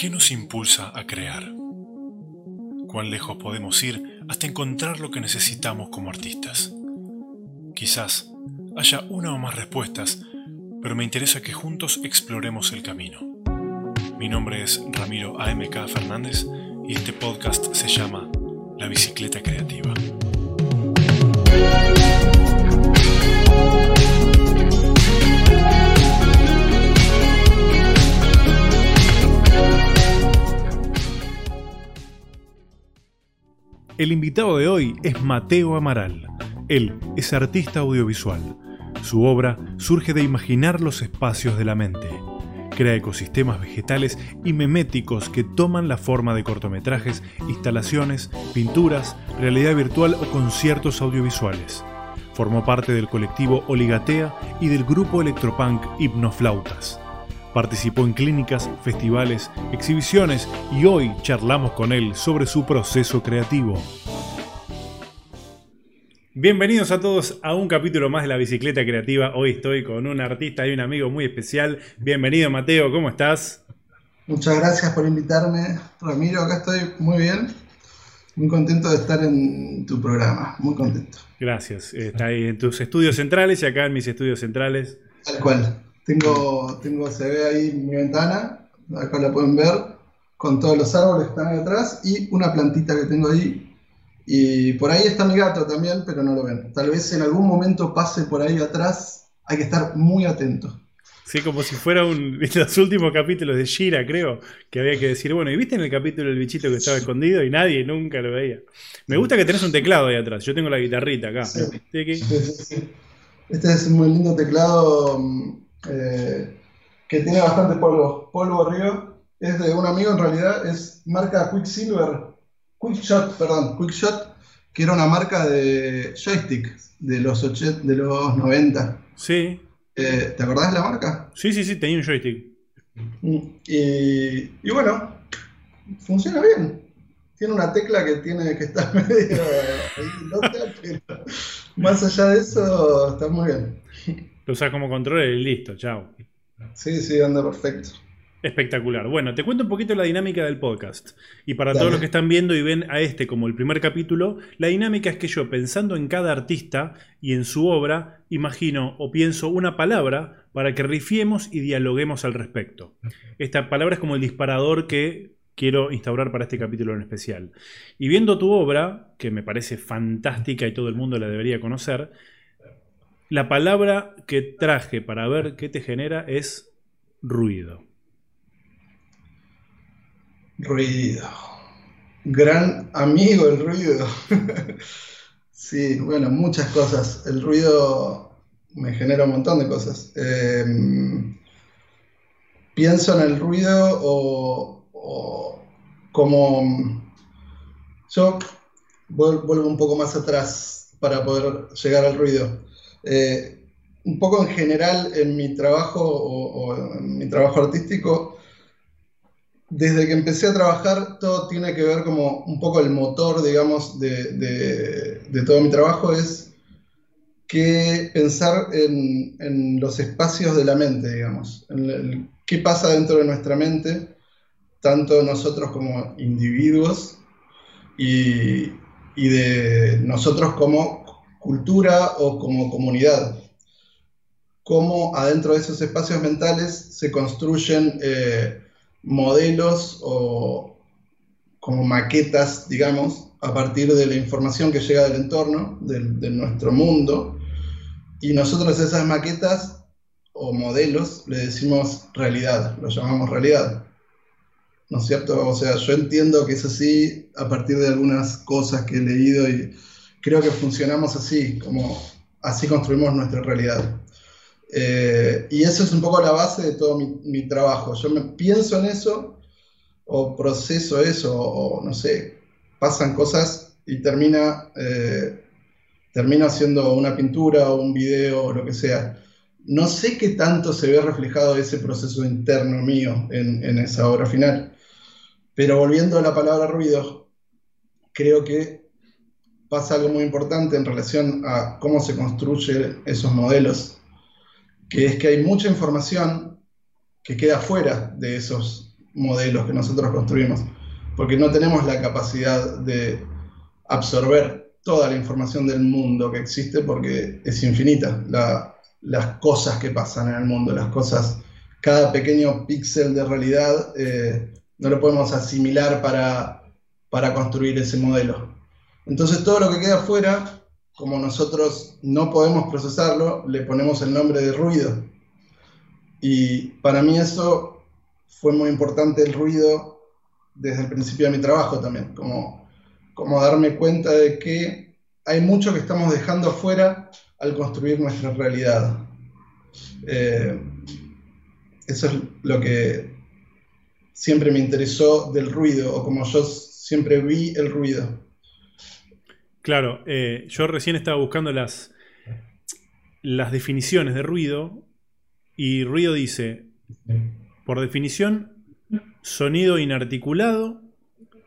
¿Qué nos impulsa a crear? ¿Cuán lejos podemos ir hasta encontrar lo que necesitamos como artistas? Quizás haya una o más respuestas, pero me interesa que juntos exploremos el camino. Mi nombre es Ramiro AMK Fernández y este podcast se llama La Bicicleta Creativa. El invitado de hoy es Mateo Amaral. Él es artista audiovisual. Su obra surge de imaginar los espacios de la mente. Crea ecosistemas vegetales y meméticos que toman la forma de cortometrajes, instalaciones, pinturas, realidad virtual o conciertos audiovisuales. Formó parte del colectivo Oligatea y del grupo electropunk Hipnoflautas. Participó en clínicas, festivales, exhibiciones y hoy charlamos con él sobre su proceso creativo. Bienvenidos a todos a un capítulo más de la bicicleta creativa. Hoy estoy con un artista y un amigo muy especial. Bienvenido Mateo, ¿cómo estás? Muchas gracias por invitarme, Ramiro. Acá estoy muy bien, muy contento de estar en tu programa, muy contento. Gracias. Está ahí en tus estudios centrales y acá en mis estudios centrales. Tal cual. Tengo, tengo, se ve ahí mi ventana, acá la pueden ver, con todos los árboles que están ahí atrás y una plantita que tengo ahí. Y por ahí está mi gato también, pero no lo ven. Tal vez en algún momento pase por ahí atrás, hay que estar muy atento. Sí, como si fuera un, los últimos capítulos de Shira, creo, que había que decir, bueno, ¿y viste en el capítulo el bichito que estaba escondido y nadie nunca lo veía? Me gusta que tenés un teclado ahí atrás, yo tengo la guitarrita acá. Sí, este es un muy lindo teclado mm, eh, que tiene bastante polvo, polvo arriba. Es de un amigo en realidad, es marca Quicksilver, Quickshot, perdón, Quickshot, que era una marca de joystick de los, de los 90. Sí. Eh, ¿Te acordás de la marca? Sí, sí, sí, tenía un joystick. Y, y bueno, funciona bien. Tiene una tecla que tiene que estar medio pero más allá de eso está muy bien. Lo usas como control y listo, chao. Sí, sí, anda perfecto. Espectacular. Bueno, te cuento un poquito la dinámica del podcast. Y para todos los que están viendo y ven a este como el primer capítulo, la dinámica es que yo, pensando en cada artista y en su obra, imagino o pienso una palabra para que rifiemos y dialoguemos al respecto. Esta palabra es como el disparador que quiero instaurar para este capítulo en especial. Y viendo tu obra, que me parece fantástica y todo el mundo la debería conocer, la palabra que traje para ver qué te genera es ruido. Ruido. Gran amigo el ruido. sí, bueno, muchas cosas. El ruido me genera un montón de cosas. Eh, pienso en el ruido o, como... Yo vuelvo un poco más atrás para poder llegar al ruido. Eh, un poco en general en mi trabajo o, en mi trabajo artístico, desde que empecé a trabajar todo tiene que ver como un poco el motor, digamos, de, todo mi trabajo es que pensar en, los espacios de la mente, digamos, en qué pasa dentro de nuestra mente, tanto nosotros como individuos y, y de nosotros como cultura o como comunidad. Cómo adentro de esos espacios mentales se construyen eh, modelos o como maquetas, digamos, a partir de la información que llega del entorno, de, nuestro mundo. Y nosotros esas maquetas o modelos le decimos realidad, lo llamamos realidad. ¿No es cierto? O sea, yo entiendo que es así a partir de algunas cosas que he leído y creo que funcionamos así, como así construimos nuestra realidad. Eh, y eso es un poco la base de todo mi, trabajo. Yo me pienso en eso, o proceso eso, o no sé, pasan cosas y termina, eh, termino haciendo una pintura o un video o lo que sea. No sé qué tanto se ve reflejado ese proceso interno mío en, en esa obra final. Pero volviendo a la palabra ruido, creo que pasa algo muy importante en relación a cómo se construyen esos modelos, que es que hay mucha información que queda fuera de esos modelos que nosotros construimos, porque no tenemos la capacidad de absorber toda la información del mundo que existe porque es infinita las cosas que pasan en el mundo, las cosas, cada pequeño píxel de realidad eh, no lo podemos asimilar para, para construir ese modelo. Entonces todo lo que queda afuera, como nosotros no podemos procesarlo, le ponemos el nombre de ruido. Y para mí eso fue muy importante el ruido desde el principio de mi trabajo también, como, como darme cuenta de que hay mucho que estamos dejando afuera al construir nuestra realidad. Eh, eso es lo que siempre me interesó del ruido, o como yo siempre vi el ruido. Claro, eh, yo recién estaba buscando las, las definiciones de ruido y ruido dice, por definición, sonido inarticulado,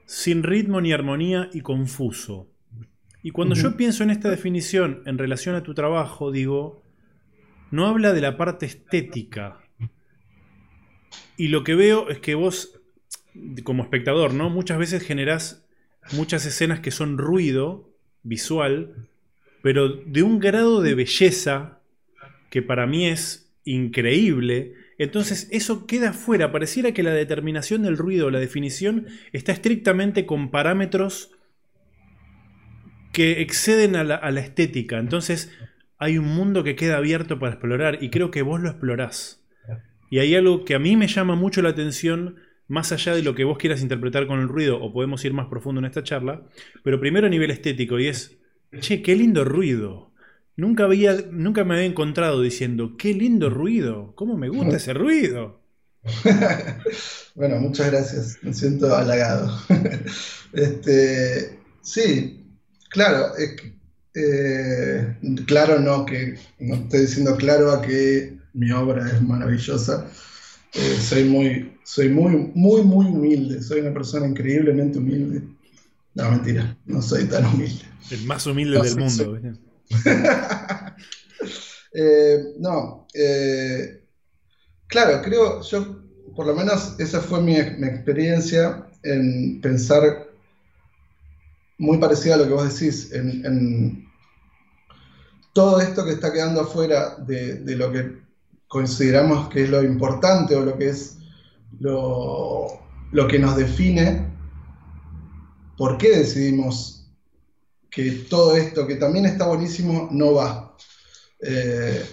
sin ritmo ni armonía y confuso. Y cuando yo pienso en esta definición en relación a tu trabajo, digo, no habla de la parte estética. Y lo que veo es que vos, como espectador, ¿no? Muchas veces generás muchas escenas que son ruido visual, pero de un grado de belleza que para mí es increíble. Entonces eso queda fuera. Pareciera que la determinación del ruido, la definición, está estrictamente con parámetros que exceden a la, a la estética. Entonces hay un mundo que queda abierto para explorar y creo que vos lo explorás. Y hay algo que a mí me llama mucho la atención más allá de lo que vos quieras interpretar con el ruido, o podemos ir más profundo en esta charla, pero primero a nivel estético, y es, che, qué lindo ruido. Nunca, había, nunca me había encontrado diciendo, qué lindo ruido, cómo me gusta ese ruido. bueno, muchas gracias, me siento halagado. este, sí, claro, eh, claro no, que no estoy diciendo claro a que mi obra es maravillosa, eh, soy muy, soy muy, muy, muy humilde. Soy una persona increíblemente humilde. No, mentira, no soy tan humilde. El más humilde del mundo. Eh, no, eh, claro, creo, yo, por lo menos esa fue mi, experiencia en pensar muy parecida a lo que vos decís, en, todo esto que está quedando afuera de, de lo que consideramos que es lo importante o lo que es lo, que nos define, ¿por qué decidimos que todo esto, que también está buenísimo, no va? Eh,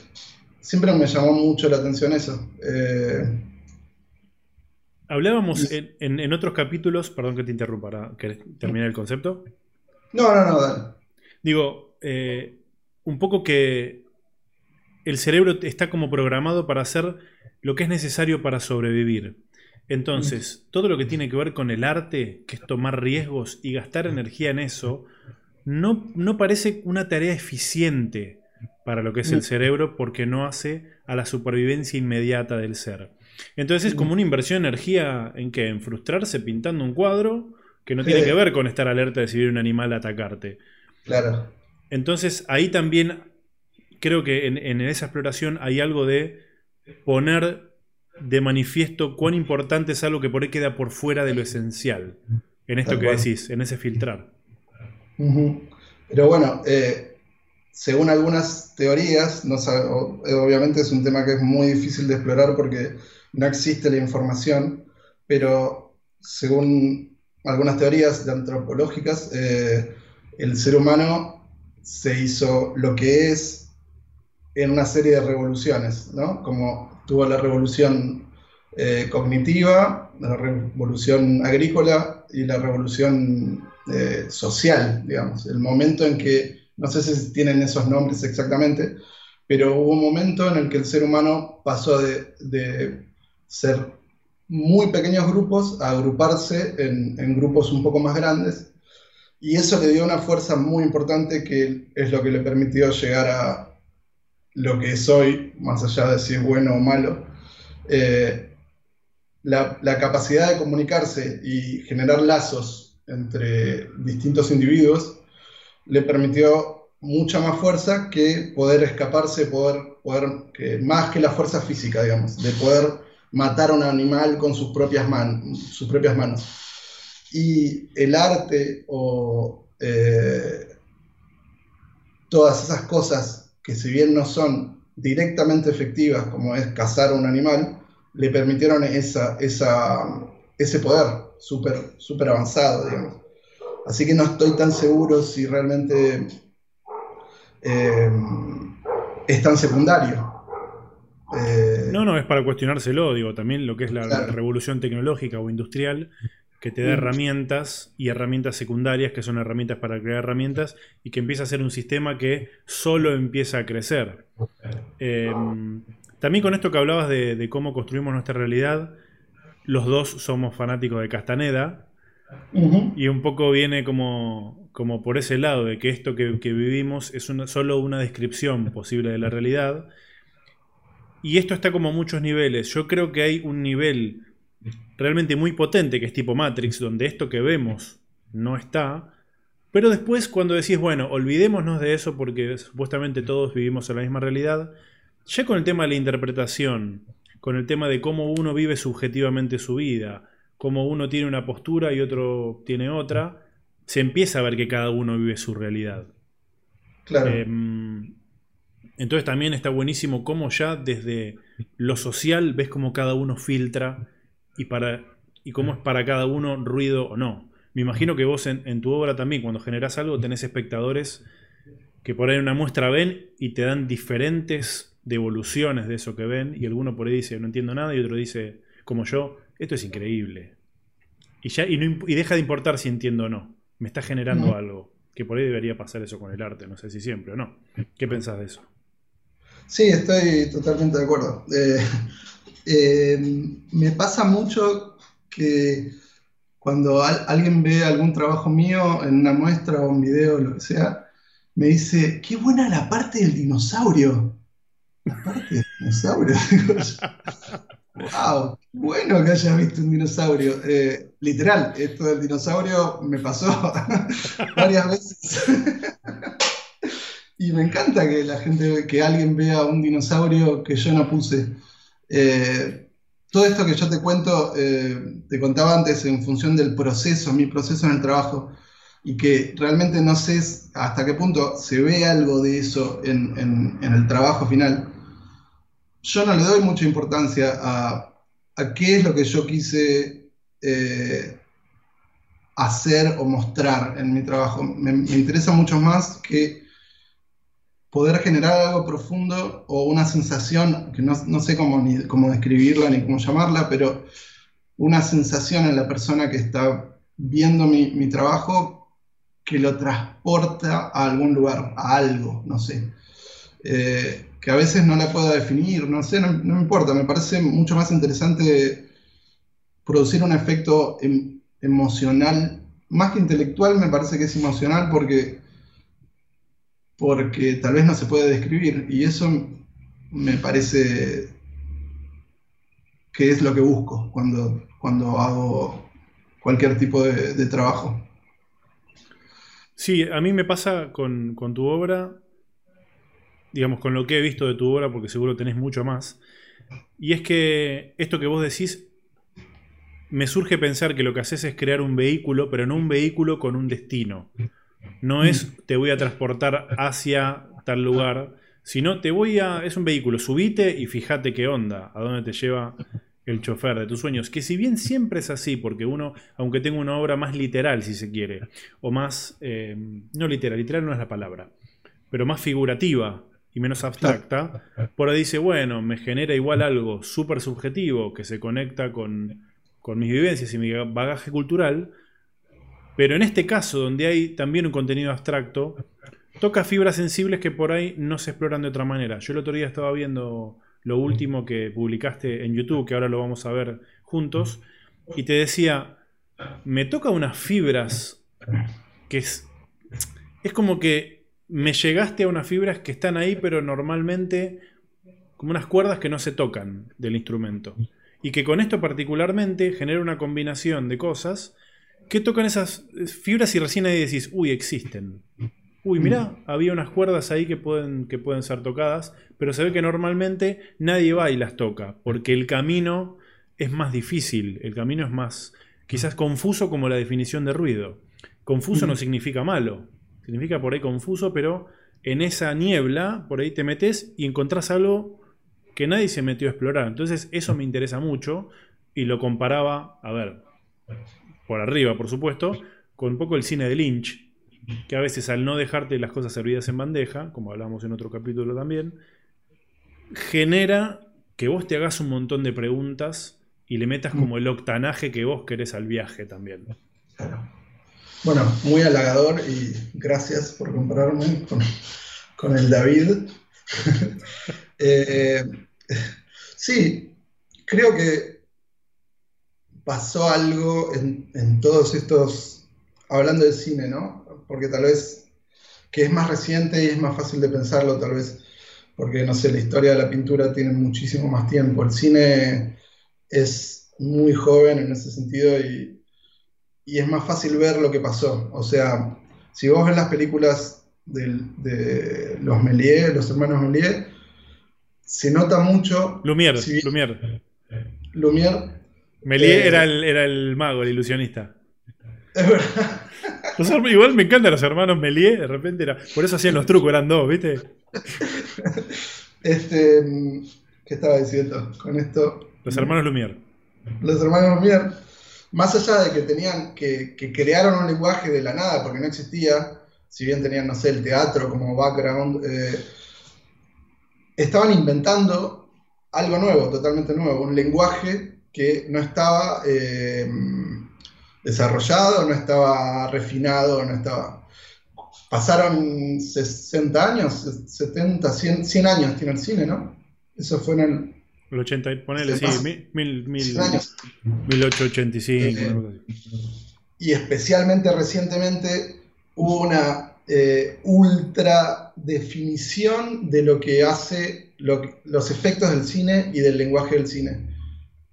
siempre me llamó mucho la atención eso. Eh, Hablábamos en, otros capítulos, perdón que te interrumpa, que termine el concepto? No, no, no, dale. Digo, eh, un poco que el cerebro está como programado para hacer lo que es necesario para sobrevivir. Entonces, todo lo que tiene que ver con el arte, que es tomar riesgos y gastar energía en eso, no, no parece una tarea eficiente para lo que es el cerebro porque no hace a la supervivencia inmediata del ser. Entonces es como una inversión de energía en qué? En frustrarse pintando un cuadro que no tiene que ver con estar alerta de si viene un animal a atacarte. Claro. Entonces ahí también creo que en, en esa exploración hay algo de poner de manifiesto cuán importante es algo que por ahí queda por fuera de lo esencial, en esto que decís, en ese filtrar. Pero bueno, eh, según algunas teorías, no obviamente es un tema que es muy difícil de explorar porque no existe la información, pero según algunas teorías antropológicas, eh, el ser humano se hizo lo que es en una serie de revoluciones, ¿no? Como tuvo la revolución eh, cognitiva, la revolución agrícola y la revolución eh, social, digamos. El momento en que, no sé si tienen esos nombres exactamente, pero hubo un momento en el que el ser humano pasó de, ser muy pequeños grupos a agruparse en, en, grupos un poco más grandes. Y eso le dio una fuerza muy importante que es lo que le permitió llegar a, lo que soy, más allá de si es bueno o malo, eh, la, capacidad de comunicarse y generar lazos entre distintos individuos le permitió mucha más fuerza que poder escaparse, poder, poder que, más que la fuerza física, digamos, de poder matar a un animal con sus propias, sus propias manos. Y el arte o eh, todas esas cosas que si bien no son directamente efectivas, como es cazar a un animal, le permitieron esa, ese poder súper super avanzado, digamos. Así que no estoy tan seguro si realmente eh, es tan secundario. Eh, no, no, es para cuestionárselo, digo, también lo que es la, revolución tecnológica o industrial, que te da herramientas y herramientas secundarias, que son herramientas para crear herramientas, y que empieza a ser un sistema que solo empieza a crecer. Eh, también con esto que hablabas de, cómo construimos nuestra realidad, los dos somos fanáticos de Castaneda, y un poco viene como, como por ese lado, de que esto que, vivimos es solo una descripción posible de la realidad. Y esto está como a muchos niveles. Yo creo que hay un nivel realmente muy potente que es tipo Matrix, donde esto que vemos no está. Pero después cuando decís, bueno, olvidémonos de eso porque supuestamente todos vivimos en la misma realidad, ya con el tema de la interpretación, con el tema de cómo uno vive subjetivamente su vida, cómo uno tiene una postura y otro tiene otra, se empieza a ver que cada uno vive su realidad. Claro. Em, entonces también está buenísimo cómo ya desde lo social ves cómo cada uno filtra y, para, y cómo es para cada uno ruido o no. Me imagino que vos en, tu obra también, cuando generás algo, tenés espectadores que por ahí una muestra ven y te dan diferentes devoluciones de eso que ven, y alguno por ahí dice, no entiendo nada, y otro dice, como yo, esto es increíble. Y, ya, y, deja de importar si entiendo o no. Me está generando algo. Que por ahí debería pasar eso con el arte, no sé si siempre o no. ¿Qué pensás de eso? Sí, estoy totalmente de acuerdo. Eh, eh, me pasa mucho que cuando alguien ve algún trabajo mío en una muestra o un video o lo que sea, me dice, qué buena la parte del dinosaurio. La parte del dinosaurio. wow, bueno que hayas visto un dinosaurio. Eh, literal, esto del dinosaurio me pasó varias veces. Y me encanta que la gente, que alguien vea un dinosaurio que yo no puse. Eh, todo esto que yo te cuento, eh, te contaba antes en función del proceso, mi proceso en el trabajo, y que realmente no sé hasta qué punto se ve algo de eso en, el trabajo final. Yo no le doy mucha importancia a, qué es lo que yo quise eh, hacer o mostrar en mi trabajo. Me, me interesa mucho más que poder generar algo profundo o una sensación, que no, sé cómo, ni, cómo describirla ni cómo llamarla, pero una sensación en la persona que está viendo mi, trabajo que lo transporta a algún lugar, a algo, no sé. Eh, que a veces no la puedo definir, no sé, no, me importa, me parece mucho más interesante producir un efecto em, emocional, más que intelectual, me parece que es emocional porque porque tal vez no se puede describir y eso me parece que es lo que busco cuando, cuando hago cualquier tipo de, trabajo. Sí, a mí me pasa con, con, tu obra, digamos, con lo que he visto de tu obra, porque seguro tenés mucho más, y es que esto que vos decís, me surge pensar que lo que haces es crear un vehículo, pero no un vehículo con un destino. No es te voy a transportar hacia tal lugar, sino te voy a... Es un vehículo, subite y fíjate qué onda, a dónde te lleva el chofer de tus sueños. Que si bien siempre es así, porque uno, aunque tenga una obra más literal, si se quiere, o más... Eh, no literal, literal no es la palabra, pero más figurativa y menos abstracta, por ahí dice, bueno, me genera igual algo súper subjetivo que se conecta con, con mis vivencias y mi bagaje cultural, pero en este caso, donde hay también un contenido abstracto, toca fibras sensibles que por ahí no se exploran de otra manera. Yo el otro día estaba viendo lo último que publicaste en YouTube, que ahora lo vamos a ver juntos, y te decía, me toca unas fibras que es, es como que me llegaste a unas fibras que están ahí, pero normalmente como unas cuerdas que no se tocan del instrumento. Y que con esto particularmente genera una combinación de cosas ¿Qué tocan esas fibras y recién ahí decís, uy, existen? Uy, mirá, había unas cuerdas ahí que pueden, que pueden ser tocadas, pero se ve que normalmente nadie va y las toca, porque el camino es más difícil, el camino es más, quizás confuso como la definición de ruido. Confuso no significa malo, significa por ahí confuso, pero en esa niebla, por ahí te metes y encontrás algo que nadie se metió a explorar. Entonces eso me interesa mucho y lo comparaba, a ver, por arriba, por supuesto, con un poco el cine de Lynch, que a veces al no dejarte las cosas servidas en bandeja, como hablamos en otro capítulo también, genera que vos te hagas un montón de preguntas y le metas como el octanaje que vos querés al viaje también. Bueno, muy halagador y gracias por compararme con, el David. Eh, sí, creo que pasó algo en, en todos estos, hablando del cine, ¿no? Porque tal vez que es más reciente y es más fácil de pensarlo, tal vez porque, no sé, la historia de la pintura tiene muchísimo más tiempo. El cine es muy joven en ese sentido y, es más fácil ver lo que pasó. O sea, si vos ves las películas de los Méliès, los hermanos Méliès, se nota mucho... Lumière, Lumière. Lumière. Méliès eh, era, el, era el mago, el ilusionista. Es verdad. igual me encantan los hermanos Méliès, de repente era. Por eso hacían los trucos, eran dos, ¿viste? Este, ¿Qué estaba diciendo con esto? Los hermanos Lumière. Los hermanos Lumière, más allá de que tenían, que, crearon un lenguaje de la nada, porque no existía, si bien tenían, no sé, el teatro como background, eh, estaban inventando algo nuevo, totalmente nuevo, un lenguaje que no estaba eh, desarrollado, no estaba refinado, no estaba pasaron 60 años, 70, 100, años tiene el cine, ¿no? Eso fue en el... El 80, ponele, sí, mil, mil, años. 1885. Y especialmente recientemente hubo una eh, ultra definición de lo que hace los efectos del cine y del lenguaje del cine.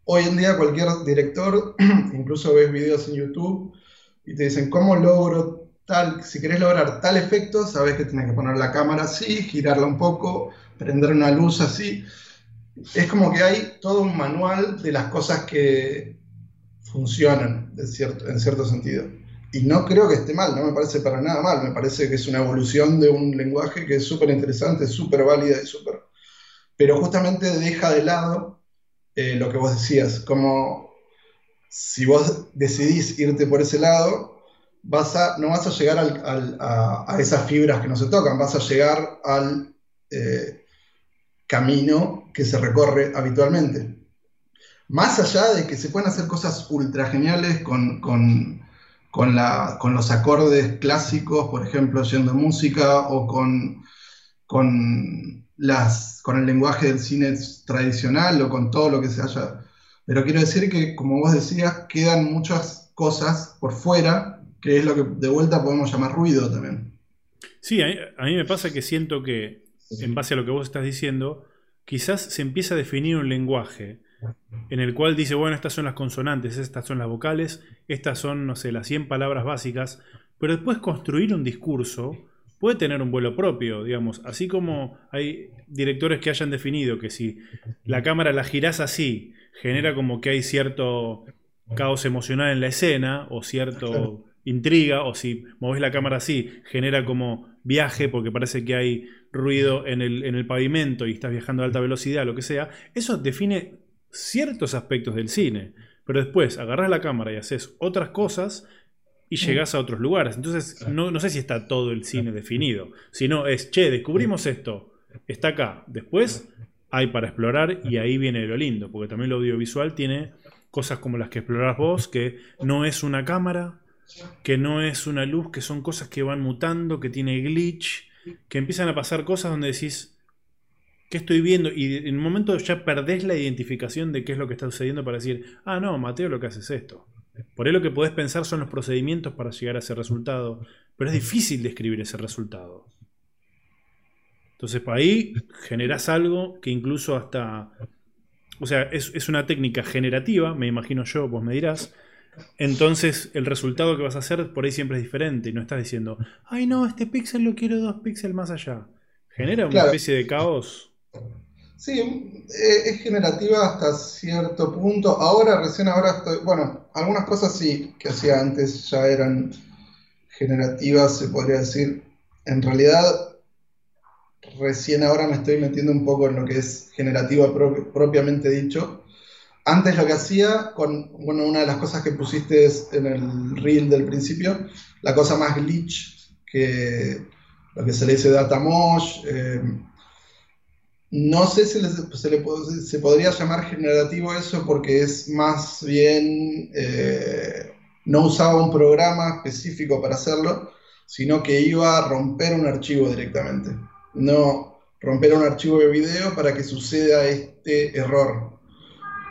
Hoy en día cualquier director, incluso ves videos en YouTube y te dicen, ¿cómo logro si querés lograr tal efecto, sabes que tienes que poner la cámara así, girarla un poco, prender una luz así. Es como que hay todo un manual de las cosas que funcionan en cierto sentido. Y no creo que esté mal, no me parece para nada mal, me parece que es una evolución de un lenguaje que es súper interesante, súper válida y súper... Pero justamente deja de lado eh, lo que vos decías, como si vos decidís irte por ese lado, no vas a llegar a, esas fibras que no se tocan, vas a llegar al eh, camino que se recorre habitualmente. Más allá de que se pueden hacer cosas ultra geniales con, los acordes clásicos, por ejemplo, yendo música, o con, con, las, con el lenguaje del cine tradicional, o con todo lo que se haya. Pero quiero decir que, como vos decías, quedan muchas cosas por fuera que es lo que de vuelta podemos llamar ruido también. Sí, a mí, me pasa que siento que, en base a lo que vos estás diciendo, quizás se empieza a definir un lenguaje en el cual dice, bueno, estas son las consonantes, estas son las vocales, estas son, no sé, las 100 palabras básicas, pero después construir un discurso puede tener un vuelo propio, digamos, así como hay directores que hayan definido que si la cámara la girás así, genera como que hay cierto caos emocional en la escena o cierto intriga, o si moves la cámara así, genera como viaje porque parece que hay ruido en el, en el pavimento y estás viajando a alta velocidad, lo que sea, eso define ciertos aspectos del cine. Pero después agarras la cámara y haces otras cosas y mm. llegas a otros lugares. Entonces, no, no sé si está todo el cine definido, sino es, che, descubrimos esto, está acá. Después hay para explorar y ahí viene lo lindo, porque también lo audiovisual tiene cosas como las que explorás vos, que no es una cámara, que no es una luz, que son cosas que van mutando, que tiene glitch, que empiezan a pasar cosas donde decís, ¿qué estoy viendo? Y en un momento ya perdés la identificación de qué es lo que está sucediendo para decir, ah, no, Mateo lo que hace es esto. Por ahí lo que podés pensar son los procedimientos para llegar a ese resultado, pero es difícil describir ese resultado. Entonces, para ahí generás algo que incluso hasta... O sea, es, es una técnica generativa, me imagino yo, vos me dirás, entonces el resultado que vas a hacer por ahí siempre es diferente. No estás diciendo, ay no, este píxel lo quiero dos píxeles más allá. Genera una especie de caos. Sí, eh, es generativa hasta cierto punto. Ahora, recién ahora estoy, bueno, algunas cosas sí que hacía antes ya eran generativas, se podría decir. En realidad, recién ahora me estoy metiendo un poco en lo que es generativa propiamente dicho. Antes lo que hacía, con bueno, una de las cosas que pusiste en el reel del principio, la cosa más glitch, que lo que se le dice data mosh, eh, no sé si se, le, se podría llamar generativo eso porque es más bien, eh, no usaba un programa específico para hacerlo, sino que iba a romper un archivo directamente. No romper un archivo de video para que suceda este error.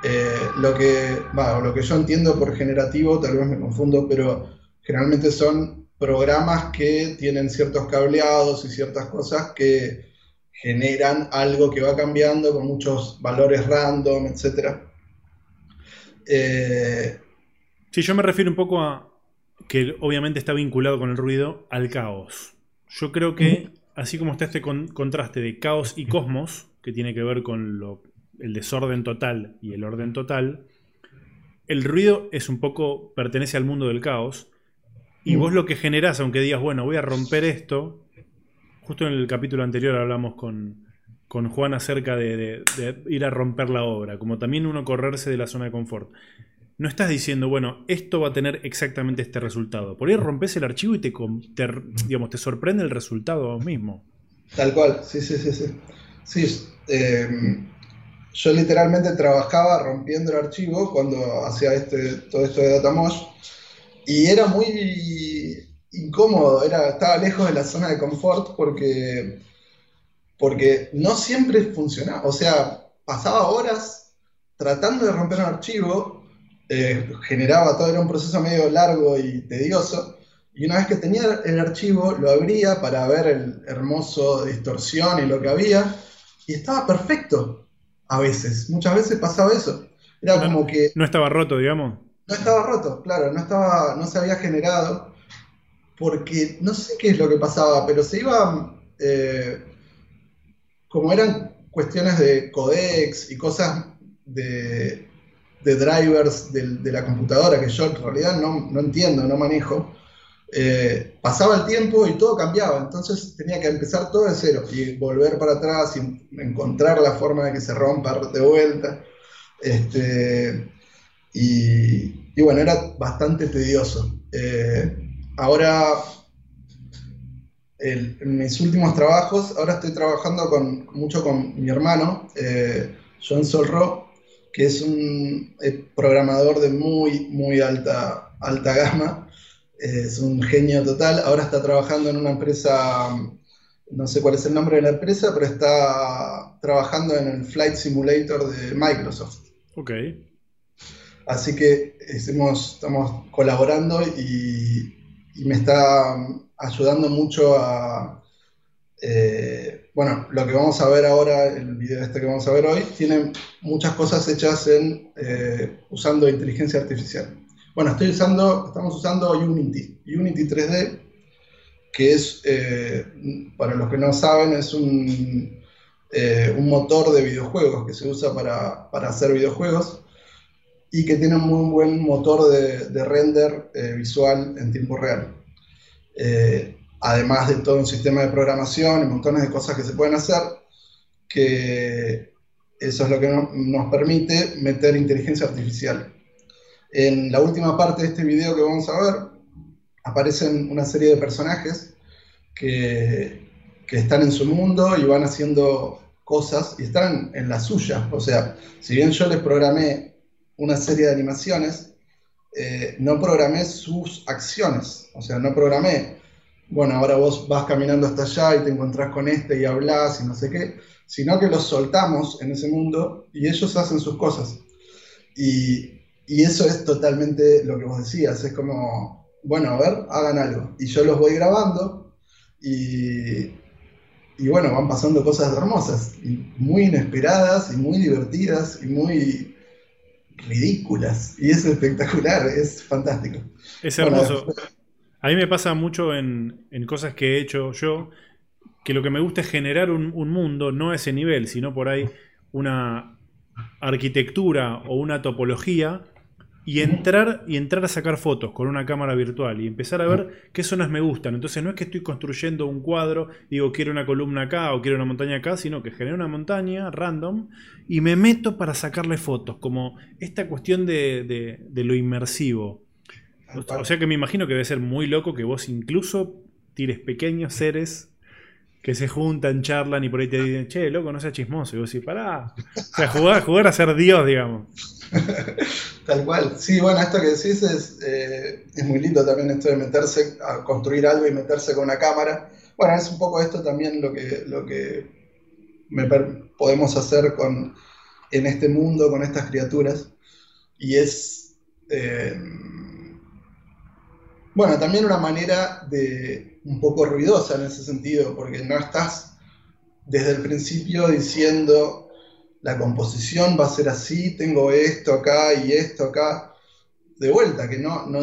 Eh, lo, que, lo que yo entiendo por generativo, tal vez me confundo, pero generalmente son programas que tienen ciertos cableados y ciertas cosas que generan algo que va cambiando con muchos valores random, etc. Eh, sí, yo me refiero un poco a que obviamente está vinculado con el ruido al caos. Yo creo que, así como está este contraste de caos y cosmos, que tiene que ver con lo, el desorden total y el orden total, el ruido es un poco, pertenece al mundo del caos, y vos lo que generás, aunque digas, bueno, voy a romper esto, Justo en el capítulo anterior hablamos con, Juan acerca de, ir a romper la obra, como también uno correrse de la zona de confort. No estás diciendo, bueno, esto va a tener exactamente este resultado. Por ahí rompes el archivo y te, digamos, te sorprende el resultado mismo. Tal cual, sí, sí, sí. Sí, sí em, yo literalmente trabajaba rompiendo el archivo cuando hacía este, todo esto de DataMosh y era muy incómodo, era, estaba lejos de la zona de confort porque, porque no siempre funcionaba. O sea, pasaba horas tratando de romper un archivo, eh, generaba todo, era un proceso medio largo y tedioso. Y una vez que tenía el archivo, lo abría para ver el hermoso distorsión y lo que había, y estaba perfecto a veces. Muchas veces pasaba eso. Era como que. No estaba roto, digamos. No estaba roto, claro, no, estaba, no se había generado porque no sé qué es lo que pasaba, pero se iba, eh, como eran cuestiones de codecs y cosas de, drivers de, la computadora que yo en realidad no, entiendo, no manejo, eh, pasaba el tiempo y todo cambiaba, entonces tenía que empezar todo de cero y volver para atrás y encontrar la forma de que se rompa de vuelta. Este, y, bueno, era bastante tedioso. Eh, ahora, en mis últimos trabajos, ahora estoy trabajando con, mucho con mi hermano, eh, John Solro, que es un programador de muy, muy alta, alta gama. Eh, es un genio total. Ahora está trabajando en una empresa, no sé cuál es el nombre de la empresa, pero está trabajando en el Flight Simulator de Microsoft. Ok. Así que estamos colaborando y y me está ayudando mucho a... Eh, bueno, lo que vamos a ver ahora, el video este que vamos a ver hoy, tiene muchas cosas hechas en, eh, usando inteligencia artificial. Bueno, estoy usando, estamos usando Unity, Unity 3D, que es, eh, para los que no saben, es un, un motor de videojuegos que se usa para, para hacer videojuegos y que tiene un muy buen motor de, render eh, visual en tiempo real. Eh, además de todo un sistema de programación y montones de cosas que se pueden hacer, que eso es lo que nos permite meter inteligencia artificial. En la última parte de este video que vamos a ver, aparecen una serie de personajes que, que están en su mundo y van haciendo cosas y están en la suya. O sea, si bien yo les programé una serie de animaciones, eh, no programé sus acciones. O sea, no programé, bueno, ahora vos vas caminando hasta allá y te encontrás con este y hablas y no sé qué, sino que los soltamos en ese mundo y ellos hacen sus cosas. Y, eso es totalmente lo que vos decías, es como, bueno, a ver, hagan algo. Y yo los voy grabando y, y bueno, van pasando cosas hermosas, y muy inesperadas y muy divertidas y muy ridículas. Y es espectacular, es fantástico. Es hermoso. a mí me pasa mucho en, cosas que he hecho yo, que lo que me gusta es generar un, mundo, no a ese nivel, sino por ahí una arquitectura o una topología y entrar, y entrar a sacar fotos con una cámara virtual y empezar a ver qué zonas me gustan. Entonces no es que estoy construyendo un cuadro, digo quiero una columna acá o quiero una montaña acá, sino que genero una montaña random y me meto para sacarle fotos, como esta cuestión de, de, lo inmersivo. O sea que me imagino que debe ser muy loco que vos incluso tires pequeños seres que se juntan, charlan y por ahí te dicen, che, loco, no seas chismoso. Y vos decís, pará. O sea, jugar, jugar a ser Dios, digamos. Tal cual. Sí, bueno, esto que decís es, eh, es muy lindo también, esto de meterse a construir algo y meterse con una cámara. Bueno, es un poco esto también lo que, lo que podemos hacer con, en este mundo, con estas criaturas. Y es, eh, bueno, también una manera de un poco ruidosa en ese sentido, porque no estás desde el principio diciendo la composición va a ser así, tengo esto acá y esto acá. De vuelta, que no, no,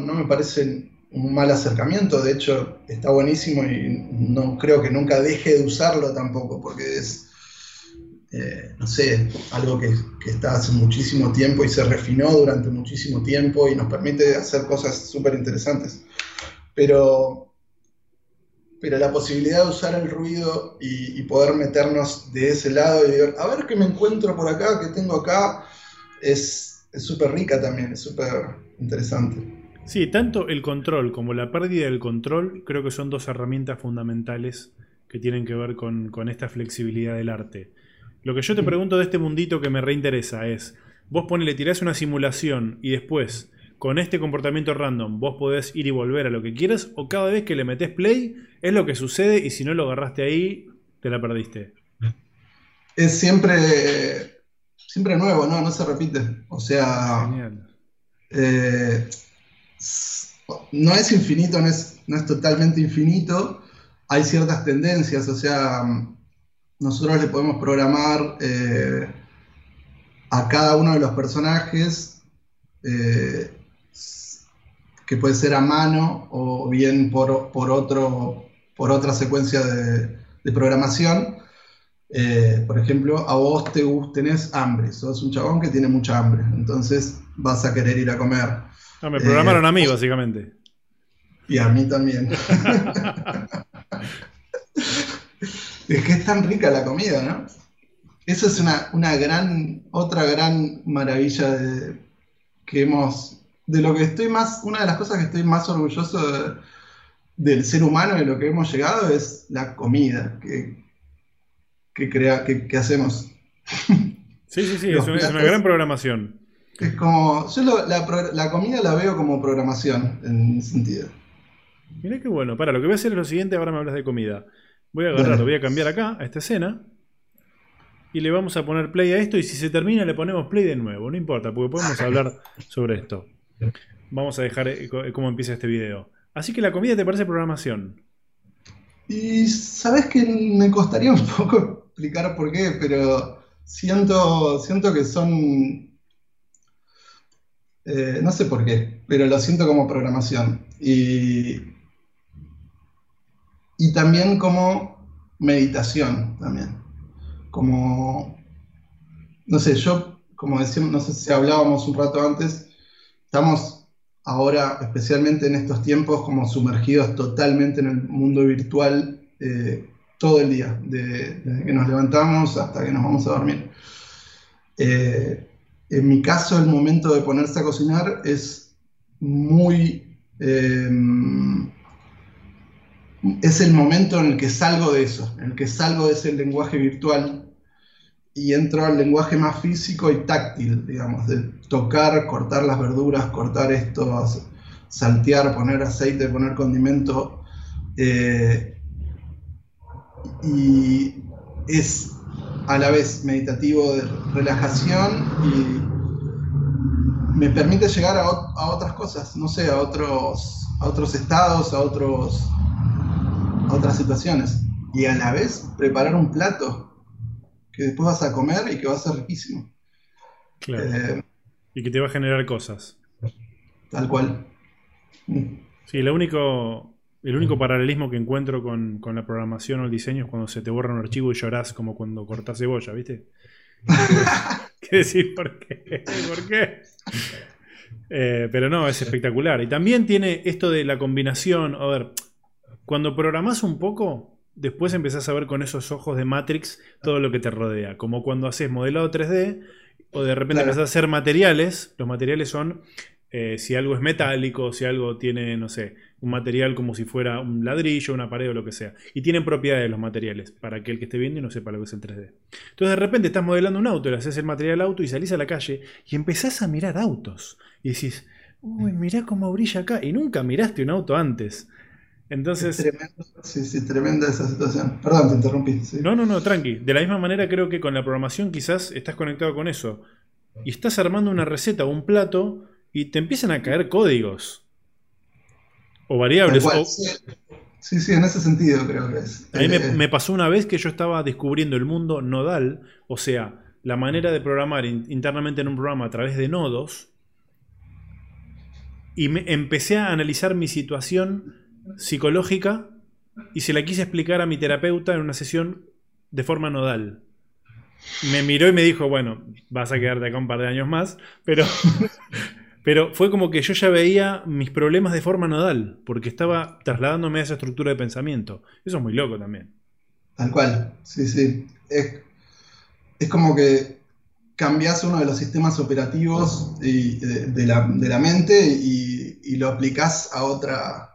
no, me parece un mal acercamiento, de hecho está buenísimo y no creo que nunca deje de usarlo tampoco, porque es, eh, no sé, algo que, que, está hace muchísimo tiempo y se refinó durante muchísimo tiempo y nos permite hacer cosas súper interesantes. Pero pero la posibilidad de usar el ruido y, poder meternos de ese lado y ver, a ver qué me encuentro por acá, qué tengo acá, es súper rica también, es súper interesante. Sí, tanto el control como la pérdida del control creo que son dos herramientas fundamentales que tienen que ver con, con esta flexibilidad del arte. Lo que yo te pregunto de este mundito que me reinteresa es, vos ponele, tirás una simulación y después con este comportamiento random vos podés ir y volver a lo que quieras o cada vez que le metés play es lo que sucede y si no lo agarraste ahí, te la perdiste. Es siempre, siempre nuevo, ¿no? No se repite. O sea, eh, no es infinito, no es, no es totalmente infinito. Hay ciertas tendencias, o sea, nosotros le podemos programar eh, a cada uno de los personajes eh, que puede ser a mano o bien por, por otro, por otra secuencia de, programación. Eh, por ejemplo, a vos te tenés hambre, sos un chabón que tiene mucha hambre, entonces vas a querer ir a comer. me programaron a mí, eh, básicamente. Y a mí también. es que es tan rica la comida, ¿no? Eso es una, una gran, otra gran maravilla de, que hemos de lo que estoy más, una de las cosas que estoy más orgulloso del ser humano y de lo que hemos llegado es la comida que, que, crea, que, hacemos. Sí, sí, sí, es una, gran programación. Es como, yo la, comida la veo como programación en ese sentido. Mira qué bueno. Para, lo que voy a hacer es lo siguiente, ahora me hablas de comida. Voy a agarrar, lo voy a cambiar acá, a esta escena. Y le vamos a poner play a esto y si se termina le ponemos play de nuevo. No importa, porque podemos hablar sobre esto. Vamos a dejar eh, cómo empieza este video. Así que la comida te parece programación. Y sabes que me costaría un poco explicar por qué, pero siento, siento que son... Eh, no sé por qué, pero lo siento como programación. Y, y también como meditación, también. Como, no sé, yo, como decíamos, no sé si hablábamos un rato antes, Estamos ahora, especialmente en estos tiempos, como sumergidos totalmente en el mundo virtual eh, todo el día, desde que nos levantamos hasta que nos vamos a dormir. Eh, en mi caso, el momento de ponerse a cocinar es muy... Em, es el momento en el que salgo de eso, en el que salgo de ese lenguaje virtual y entro al lenguaje más físico y táctil, digamos, de tocar, cortar las verduras, cortar esto, saltear, poner aceite, poner condimento. Eh, y es a la vez meditativo de relajación y me permite llegar a, otras cosas, no sé, a otros, a otros estados, a, otros, a otras situaciones. Y a la vez preparar un plato que después vas a comer y que va a ser riquísimo. Claro. Eh, y que te va a generar cosas. Tal cual. Sí, lo único, el único paralelismo que encuentro con, la programación o el diseño es cuando se te borra un archivo y llorás como cuando cortás cebolla, ¿viste? ¿Qué decir por qué? ¿Por qué? Eh, pero no, es espectacular. Y también tiene esto de la combinación. A ver, cuando programás un poco, después empezás a ver con esos ojos de Matrix todo lo que te rodea. Como cuando haces modelado 3D o de repente empezás a hacer materiales. Los materiales son eh, si algo es metálico, si algo tiene, no sé, un material como si fuera un ladrillo, una pared o lo que sea. Y tienen propiedades los materiales, para aquel que esté viendo y no sepa lo que es el 3D. Entonces de repente estás modelando un auto, le haces el material auto y salís a la calle y empezás a mirar autos. Y decís, uy, mirá cómo brilla acá. Y nunca miraste un auto antes. Entonces. tremendo, sí, sí, tremenda esa situación. Perdón, te interrumpí. No, no, no, tranqui. De la misma manera creo que con la programación quizás estás conectado con eso. Y estás armando una receta o un plato y te empiezan a caer códigos. O variables. Sí. sí. en ese sentido creo que es. A mí eh, me, pasó una vez que yo estaba descubriendo el mundo nodal, o sea, la manera de programar internamente en un programa a través de nodos. Y me, empecé a analizar mi situación psicológica y se la quise explicar a mi terapeuta en una sesión de forma nodal. Me miró y me dijo, bueno, vas a quedarte acá un par de años más, pero, pero fue como que yo ya veía mis problemas de forma nodal, porque estaba trasladándome a esa estructura de pensamiento. Eso es muy loco también. Tal cual, sí, sí. Es, como que cambias uno de los sistemas operativos de, la, mente y, y lo aplicás a otra,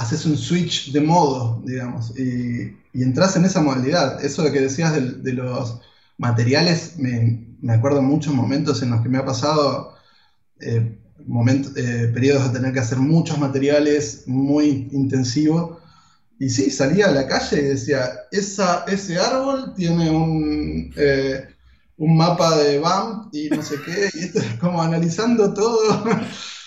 haces un switch de modo, digamos, y, entras en esa modalidad. Eso de que decías de, los materiales, me, acuerdo muchos momentos en los que me ha pasado eh, eh, periodos de tener que hacer muchos materiales muy intensivos. Y sí, salía a la calle y decía, ese árbol tiene un, eh, mapa de BAM y no sé qué, y esto es como analizando todo.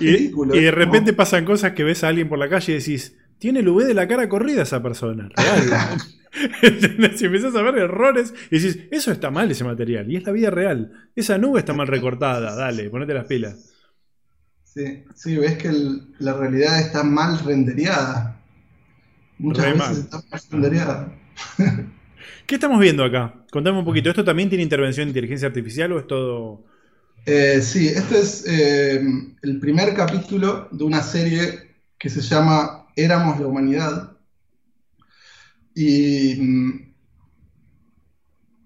y, de repente pasan cosas que ves a alguien por la calle y decís, tiene el V de la cara corrida esa persona. si empiezas a ver errores y decís, eso está mal ese material. Y es la vida real. Esa nube está mal recortada. Dale, ponete las pilas. Sí, sí ves que la realidad está mal rendereada. Muchas veces está mal rendereada. ¿Qué estamos viendo acá? Contame un poquito. ¿Esto también tiene intervención de inteligencia artificial o es todo eh, sí, este es eh, el primer capítulo de una serie que se llama Éramos la humanidad. Y mm,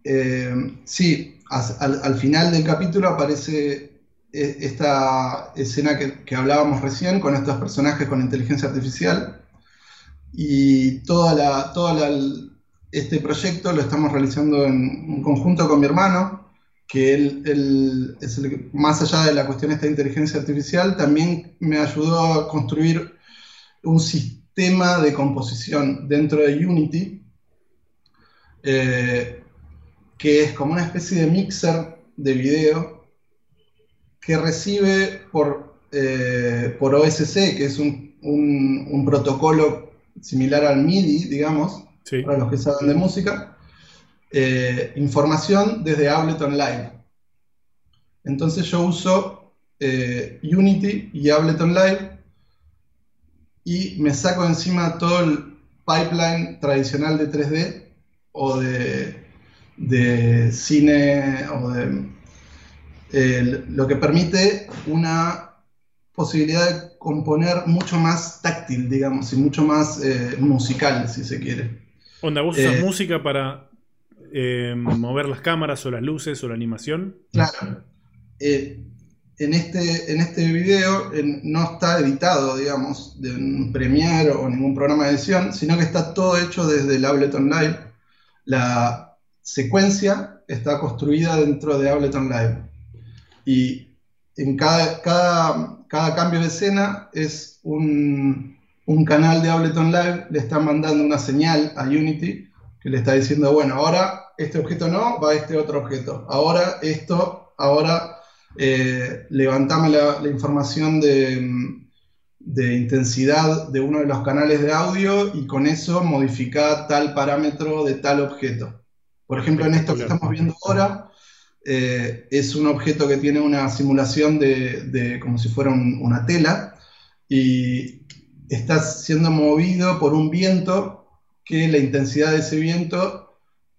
eh, sí, al, final del capítulo aparece esta escena que, hablábamos recién con estos personajes con inteligencia artificial. Y toda este proyecto lo estamos realizando en conjunto con mi hermano, que él, es el, más allá de la cuestión de esta inteligencia artificial, también me ayudó a construir un sistema de composición dentro de Unity, eh, que es como una especie de mixer de video que recibe por, eh, por OSC, que es un, protocolo similar al MIDI, digamos, para los que saben de música, eh, información desde Ableton Live. Entonces yo uso eh, Unity y Ableton Live y me saco encima todo el pipeline tradicional de 3D o de, cine o de lo que permite una posibilidad de componer mucho más táctil, digamos, y mucho más eh, musical, si se quiere. Onda, vos usas música para eh, mover las cámaras o las luces o la animación? Claro. Eh, en, este, en este video no está editado, digamos, de un Premiere o ningún programa de edición, sino que está todo hecho desde el Ableton Live. La secuencia está construida dentro de Ableton Live. Y en cada, cada, cada cambio de escena es un, un canal de Ableton Live, le está mandando una señal a Unity que le está diciendo, bueno, ahora este objeto no, va a este otro objeto. Ahora esto, ahora eh, levantame la, información de, intensidad de uno de los canales de audio y con eso modificar tal parámetro de tal objeto. Por ejemplo, en esto que estamos viendo ahora, eh, es un objeto que tiene una simulación de, como si fuera una tela y está siendo movido por un viento que la intensidad de ese viento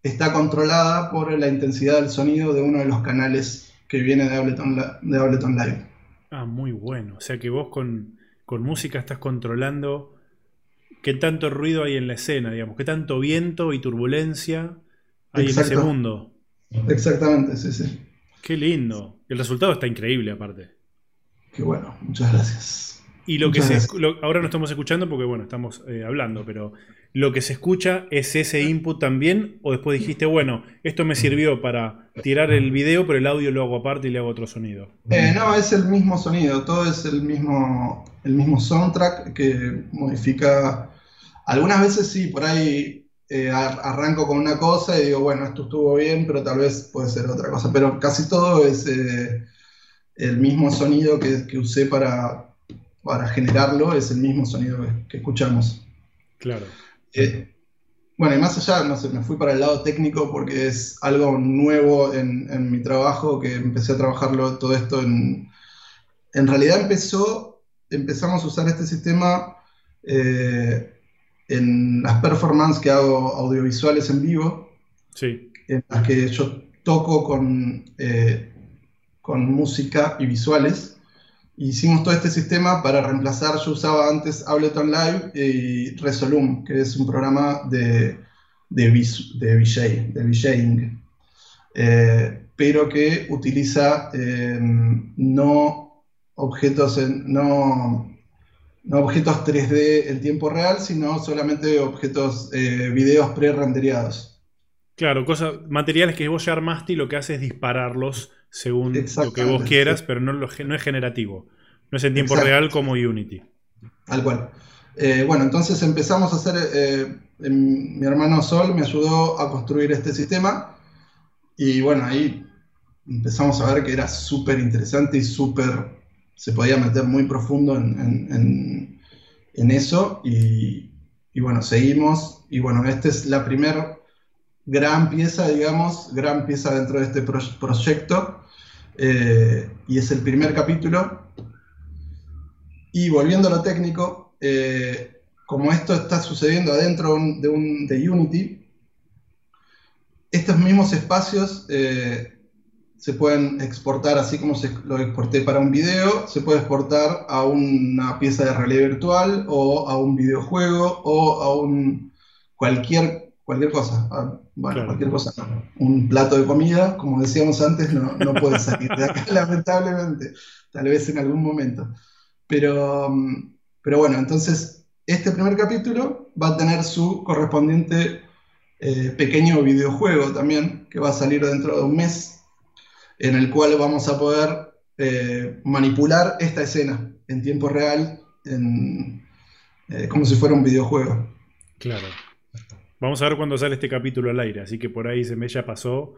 está controlada por la intensidad del sonido de uno de los canales que viene de Ableton, de Ableton Live. Ah, muy bueno. O sea que vos con, música estás controlando qué tanto ruido hay en la escena, digamos, qué tanto viento y turbulencia hay en ese mundo. Exactamente, sí, sí. Qué lindo. El resultado está increíble aparte. Qué bueno, muchas gracias. Y lo que se, ahora no estamos escuchando porque bueno, estamos eh, hablando, pero lo que se escucha es ese input también, o después dijiste, bueno, esto me sirvió para tirar el video, pero el audio lo hago aparte y le hago otro sonido. Eh, no, es el mismo sonido, todo es el mismo, el mismo soundtrack que modifica. Algunas veces sí, por ahí eh, arranco con una cosa y digo, bueno, esto estuvo bien, pero tal vez puede ser otra cosa. Pero casi todo es el mismo sonido que usé para, para generarlo es el mismo sonido que, escuchamos. Claro. Eh, bueno, y más allá, no sé, me fui para el lado técnico porque es algo nuevo en, mi trabajo, que empecé a trabajarlo todo esto en... En realidad empezó, empezamos a usar este sistema eh, en las performances que hago audiovisuales en vivo, sí. en las que yo toco con, eh, con música y visuales hicimos todo este sistema para reemplazar, yo usaba antes Ableton Live y Resolum, que es un programa de, de, de, VJ, de VJing, eh, pero que utiliza em, no, objetos no, no objetos 3D en tiempo real, sino solamente objetos, eh, videos pre-rendereados. Claro, cosas, materiales que vos ya armaste lo que hace es dispararlos según lo que vos quieras, pero no, no es generativo. No es en tiempo real como Unity. Tal cual. Eh, bueno, entonces empezamos a hacer, eh, mi hermano Sol me ayudó a construir este sistema y bueno, ahí empezamos a ver que era súper interesante y súper, se podía meter muy profundo en, eso y, bueno, seguimos y bueno, esta es la primera gran pieza, digamos, gran pieza dentro de este proyecto. Eh, y es el primer capítulo. Y volviendo a lo técnico, eh, como esto está sucediendo adentro de, un, de Unity, estos mismos espacios eh, se pueden exportar así como se, lo exporté para un video, se puede exportar a una pieza de realidad virtual o a un videojuego o a un cualquier cualquier cosa. Bueno, cualquier cosa. Un plato de comida, como decíamos antes, no, no puede salir de acá, lamentablemente. Tal vez en algún momento. Pero, mm, pero bueno, entonces este primer capítulo va a tener su correspondiente eh, pequeño videojuego también, que va a salir dentro de un mes, en el cual vamos a poder eh, manipular esta escena en tiempo real, eh, como si fuera un videojuego. Claro. Vamos a ver cuándo sale este capítulo al aire, así que por ahí se me ya pasó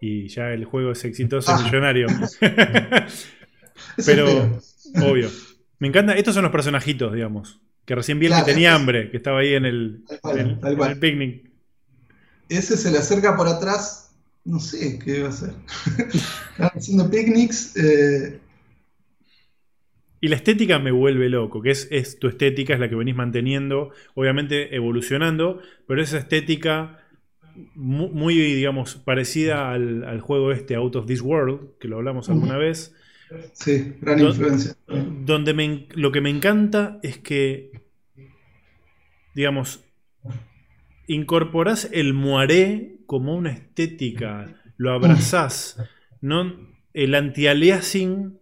y ya el juego es exitoso y ah. millonario. Pero, obvio. Me encanta, estos son los personajitos, digamos. Que recién vi el que tenía hambre, que estaba ahí en el, picnic. Ese se le acerca por atrás, no sé qué va a hacer. Están haciendo picnics. Eh, y la estética me vuelve loco, que es, es, tu estética, es la que venís manteniendo, obviamente evolucionando, pero esa estética muy, digamos, parecida al, juego este Out of This World, que lo hablamos alguna vez. Sí, gran influencia. Donde lo que me encanta es que, digamos, incorporás el moiré como una estética, lo abrazás, ¿no? El anti-aliasing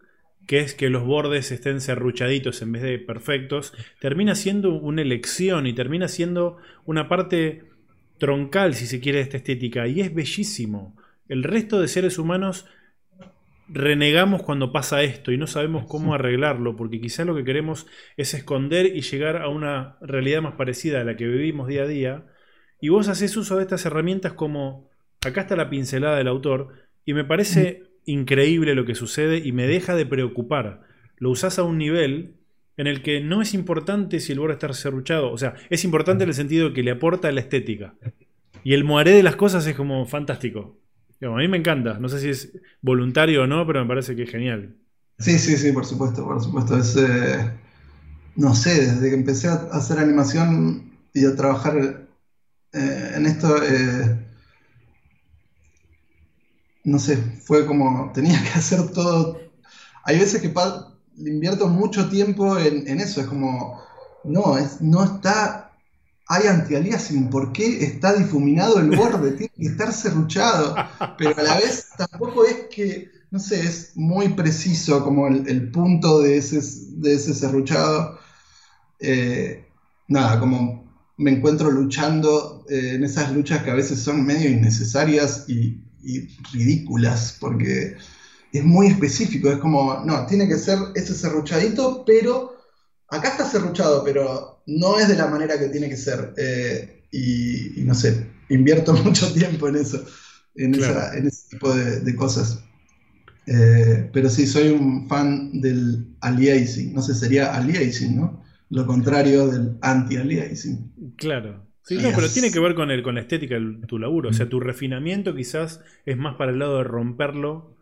que es que los bordes estén serruchaditos en vez de perfectos, termina siendo una elección y termina siendo una parte troncal, si se quiere, de esta estética. Y es bellísimo. El resto de seres humanos renegamos cuando pasa esto y no sabemos cómo arreglarlo, porque quizá lo que queremos es esconder y llegar a una realidad más parecida a la que vivimos día a día. Y vos haces uso de estas herramientas como, acá está la pincelada del autor, y me parece increíble lo que sucede y me deja de preocupar. Lo usás a un nivel en el que no es importante si el borde está serruchado. O sea, es importante en el sentido que le aporta la estética. Y el moaré de las cosas es como fantástico. a mí me encanta. No sé si es voluntario o no, pero me parece que es genial. Sí, sí, sí, por supuesto, por supuesto. Es, eh, no sé, desde que empecé a hacer animación y a trabajar eh, en esto, eh, no sé, fue como, tenía que hacer todo. Hay veces que invierto mucho tiempo en, eso, es como, no, es, no está, hay anti-aliasing, ¿por qué está difuminado el borde? Tiene que estar serruchado, pero a la vez tampoco es que, no sé, es muy preciso como el, punto de ese, de ese serruchado. Eh, nada, como me encuentro luchando eh, en esas luchas que a veces son medio innecesarias y y ridículas, porque es muy específico, es como, no, tiene que ser ese serruchadito, pero acá está serruchado, pero no es de la manera que tiene que ser. Eh, y, no sé, invierto mucho tiempo en eso, en, ese tipo de, cosas. Eh, pero sí, soy un fan del aliasing, no sé, sería aliasing, ¿no? Lo contrario del anti-aliasing. Claro, Sí, no, pero tiene que ver con, el, con la estética de tu laburo. O sea, tu refinamiento quizás es más para el lado de romperlo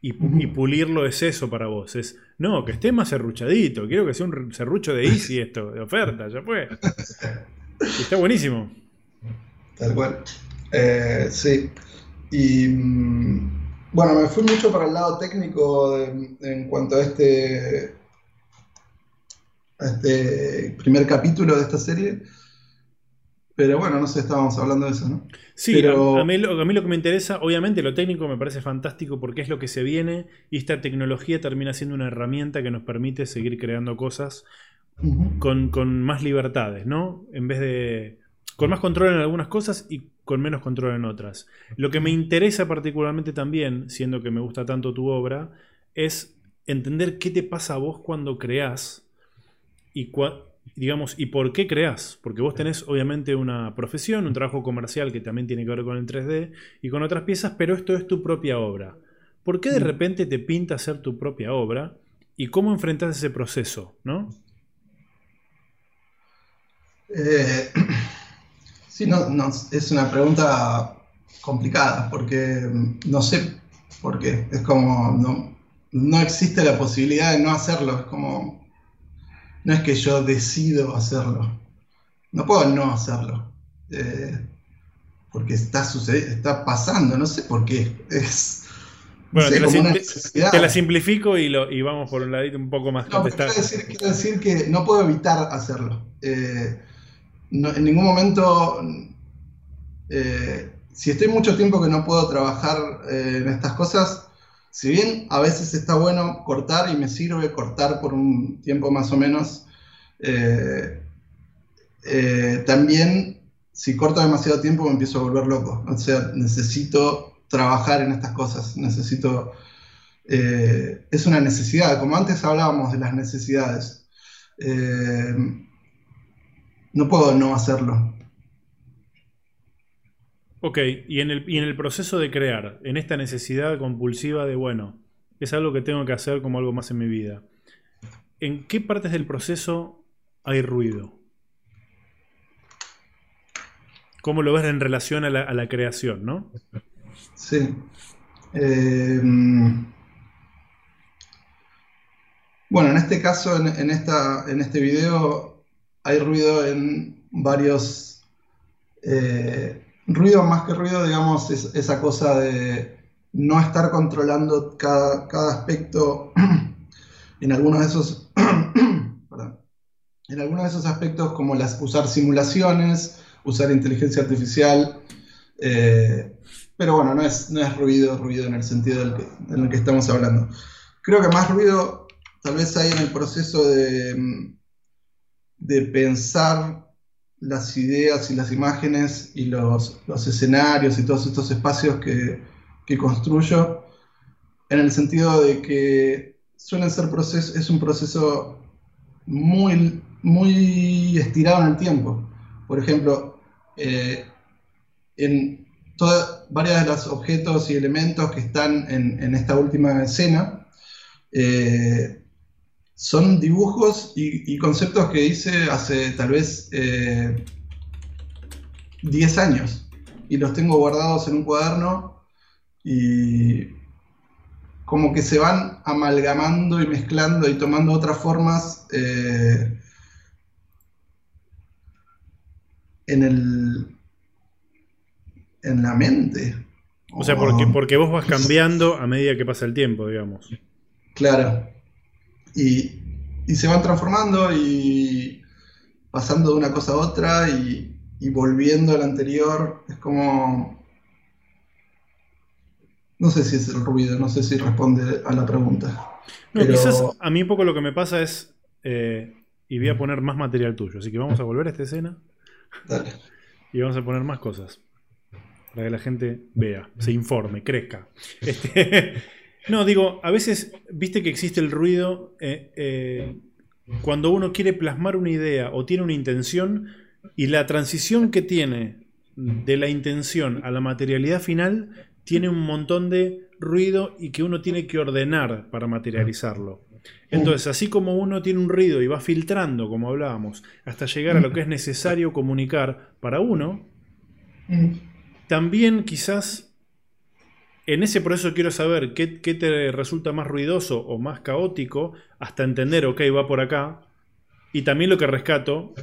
y, pulirlo es eso para vos. Es, no, que esté más serruchadito. Quiero que sea un serrucho de easy esto, de oferta, ya fue. está buenísimo. Tal cual. Eh, sí. Y mm, bueno, me fui mucho para el lado técnico en cuanto a este, a este primer capítulo de esta serie. Pero bueno, no sé, estábamos hablando de eso, ¿no? Sí, Pero... a, mí lo, a, mí lo, que me interesa, obviamente lo técnico me parece fantástico porque es lo que se viene y esta tecnología termina siendo una herramienta que nos permite seguir creando cosas con, con, más libertades, ¿no? En vez de... con más control en algunas cosas y con menos control en otras. Lo que me interesa particularmente también, siendo que me gusta tanto tu obra, es entender qué te pasa a vos cuando creás y digamos, ¿y por qué creas? Porque vos tenés obviamente una profesión, un trabajo comercial que también tiene que ver con el 3D y con otras piezas, pero esto es tu propia obra. ¿Por qué de mm. repente te pinta hacer tu propia obra? ¿Y cómo enfrentas ese proceso? ¿no? Eh, sí, no, es una pregunta complicada, porque mm, no sé por qué. Es como, no, no existe la posibilidad de no hacerlo. Es como, no es que yo decido hacerlo. No puedo no hacerlo. Eh, porque está sucediendo, está pasando, no sé por qué. Es, bueno, te, la simplifico y, lo, y vamos por un ladito un poco más no, quiero, decir, que no puedo evitar hacerlo. Eh, en ningún momento, eh, si estoy mucho tiempo que no puedo trabajar en estas cosas, si bien a veces está bueno cortar y me sirve cortar por un tiempo más o menos, eh, eh, también si corto demasiado tiempo me empiezo a volver loco. O sea, necesito trabajar en estas cosas, necesito... Eh, es una necesidad, como antes hablábamos de las necesidades. no puedo no hacerlo. Ok, y en, el, y en el proceso de crear, en esta necesidad compulsiva de, bueno, es algo que tengo que hacer como algo más en mi vida, ¿en qué partes del proceso hay ruido? ¿Cómo lo ves en relación a la, creación, no? Sí. Em, bueno, en este caso, en, esta, en este video, hay ruido en varios eh, ruido más que ruido, digamos, es esa cosa de no estar controlando cada, aspecto en algunos de esos en algunos de esos aspectos como las, usar simulaciones, usar inteligencia artificial, eh, pero bueno, no es, no es ruido, ruido en el sentido del en el que estamos hablando. Creo que más ruido tal vez hay en el proceso de, de pensar las ideas y las imágenes y los, escenarios y todos estos espacios que, construyo, en el sentido de que suelen ser procesos, es un proceso muy, muy estirado en el tiempo. Por ejemplo, eh, en todas, varios de los objetos y elementos que están en, esta última escena, eh, son dibujos y, conceptos que hice hace tal vez 10 eh, años y los tengo guardados en un cuaderno y como que se van amalgamando y mezclando y tomando otras formas eh, en el en la mente O sea, porque, porque vos vas cambiando a medida que pasa el tiempo, digamos. Claro. Y, y se van transformando y pasando de una cosa a otra y, y volviendo al anterior. Es como... No sé si es el ruido, no sé si responde a la pregunta. No, quizás a mí un poco lo que me pasa es, eh, y voy a poner más material tuyo, así que vamos a volver a esta escena. Dale. Y vamos a poner más cosas. Para que la gente vea, se informe, crezca. Este, no, digo, a veces, viste que existe el ruido, eh, eh, cuando uno quiere plasmar una idea o tiene una intención, y la transición que tiene de la intención a la materialidad final tiene un montón de ruido y que uno tiene que ordenar para materializarlo. Entonces, así como uno tiene un ruido y va filtrando, como hablábamos, hasta llegar a lo que es necesario comunicar para uno, también quizás en ese proceso quiero saber qué, te resulta más ruidoso o más caótico, hasta entender, ok, va por acá. Y también lo que rescato,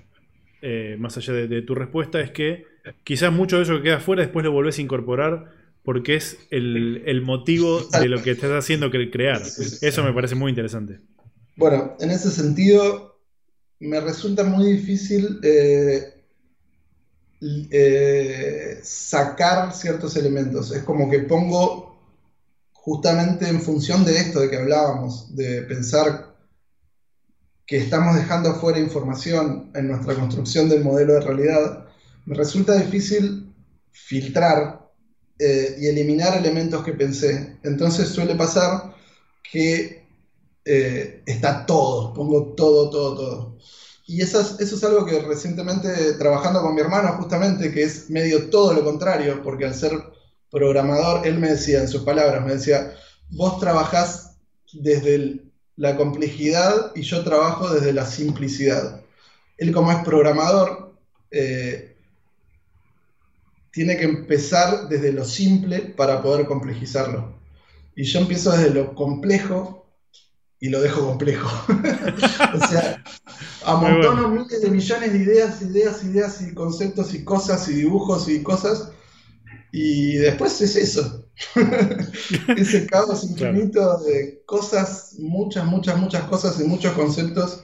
eh, más allá de, tu respuesta, es que quizás mucho de eso que queda afuera después lo volvés a incorporar porque es el, motivo de lo que estás haciendo crear. Eso me parece muy interesante. Bueno, en ese sentido, me resulta muy difícil eh, eh, sacar ciertos elementos. Es como que pongo justamente en función de esto de que hablábamos, de pensar que estamos dejando afuera información en nuestra construcción del modelo de realidad, me resulta difícil filtrar eh, y eliminar elementos que pensé. Entonces suele pasar que eh, está todo, pongo todo, todo, todo. Y eso es, algo que recientemente trabajando con mi hermano justamente, que es medio todo lo contrario, porque al ser programador, él me decía, en sus palabras, me decía, vos trabajás desde la complejidad y yo trabajo desde la simplicidad. Él como es programador, eh, tiene que empezar desde lo simple para poder complejizarlo. Y yo empiezo desde lo complejo y lo dejo complejo. o sea, amontono miles de millones de ideas, ideas, ideas y conceptos y cosas y dibujos y cosas. Y después es eso. Ese caos infinito de cosas, muchas, muchas, muchas cosas y muchos conceptos.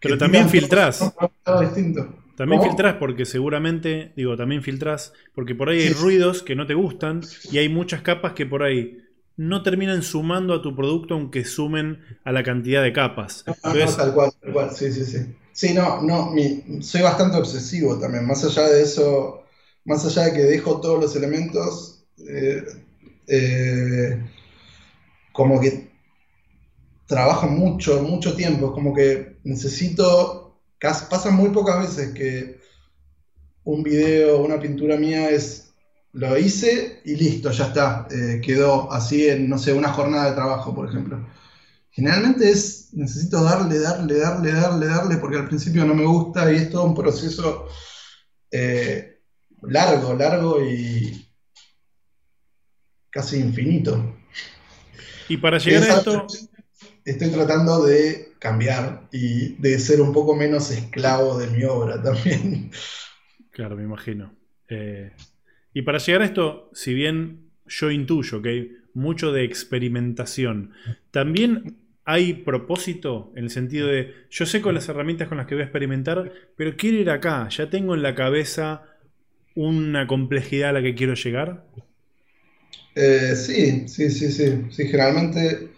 Pero también filtrás. También filtrás porque seguramente, digo, también filtrás porque por ahí hay ruidos que no te gustan y hay muchas capas que por ahí no terminan sumando a tu producto aunque sumen a la cantidad de capas. Ah, tal cual, tal cual, sí, sí, sí. Sí, no, no, soy bastante obsesivo también, más allá de eso, más allá de que dejo todos los elementos, eh, eh, como que trabajo mucho, mucho tiempo, como que necesito Pasa muy pocas veces que un video, una pintura mía es, lo hice y listo, ya está, eh, quedó así en, no sé, una jornada de trabajo, por ejemplo. Generalmente es, necesito darle, darle, darle, darle, darle, porque al principio no me gusta y es todo un proceso eh, largo, largo y casi infinito. Y para llegar a esto... Estoy tratando de cambiar y de ser un poco menos esclavo de mi obra también. Claro, me imagino. Eh, y para llegar a esto, si bien yo intuyo que hay mucho de experimentación, también hay propósito en el sentido de, yo sé con las herramientas con las que voy a experimentar, pero quiero ir acá, ya tengo en la cabeza una complejidad a la que quiero llegar. Eh, sí, sí, sí, sí. Sí, generalmente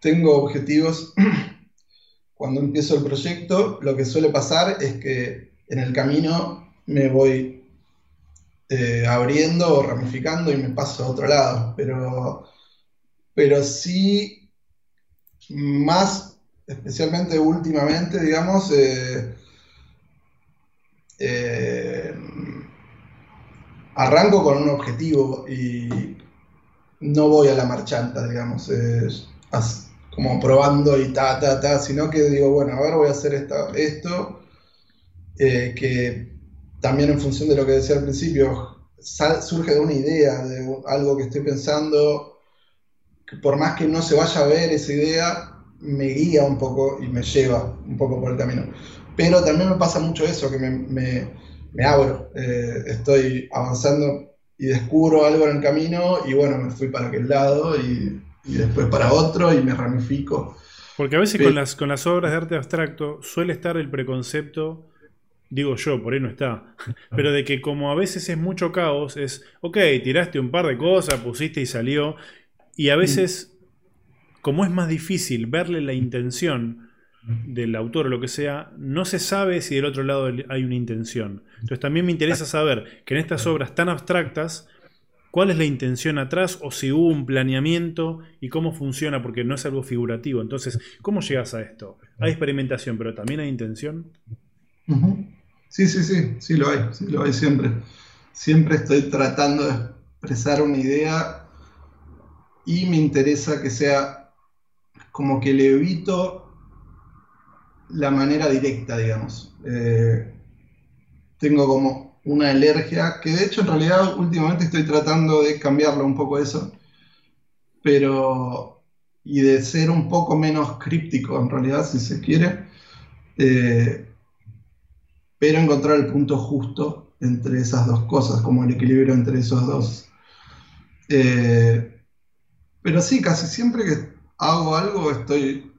tengo objetivos cuando empiezo el proyecto, lo que suele pasar es que en el camino me voy eh, abriendo o ramificando y me paso a otro lado. Pero, pero sí, más especialmente últimamente, digamos, eh, eh, arranco con un objetivo y no voy a la marchanta, digamos como probando y ta, ta, ta, sino que digo, bueno, a ver, voy a hacer esto, eh, que también en función de lo que decía al principio, surge de una idea, de algo que estoy pensando, que por más que no se vaya a ver esa idea, me guía un poco y me lleva un poco por el camino. Pero también me pasa mucho eso, que me, abro, eh, estoy avanzando y y descubro algo en el camino y bueno, me fui para aquel lado y, después para otro y me ramifico. Porque a veces con, las, con las obras de arte abstracto suele estar el preconcepto, digo yo, por ahí no está, pero de que como a veces es mucho caos, es, ok, tiraste un par de cosas, pusiste y salió, y a veces, como es más difícil verle la intención, del autor o lo que sea, no se sabe si del otro lado hay una intención. Entonces también me interesa saber que en estas obras tan abstractas, cuál es la intención atrás o si hubo un planeamiento y cómo funciona, porque no es algo figurativo. Entonces, ¿cómo llegas a esto? Hay experimentación, pero también hay intención. Sí, sí, sí, sí lo hay, sí lo hay siempre. Siempre estoy tratando de expresar una idea y me interesa que sea como que le evito la manera directa, digamos. Eh, tengo como una alergia, que de hecho en realidad últimamente estoy tratando de cambiarlo un poco eso, pero y de ser un poco menos críptico en realidad, si se quiere, eh, pero encontrar el punto justo entre esas dos cosas, como el equilibrio entre esos dos. Eh, pero sí, casi siempre que hago algo estoy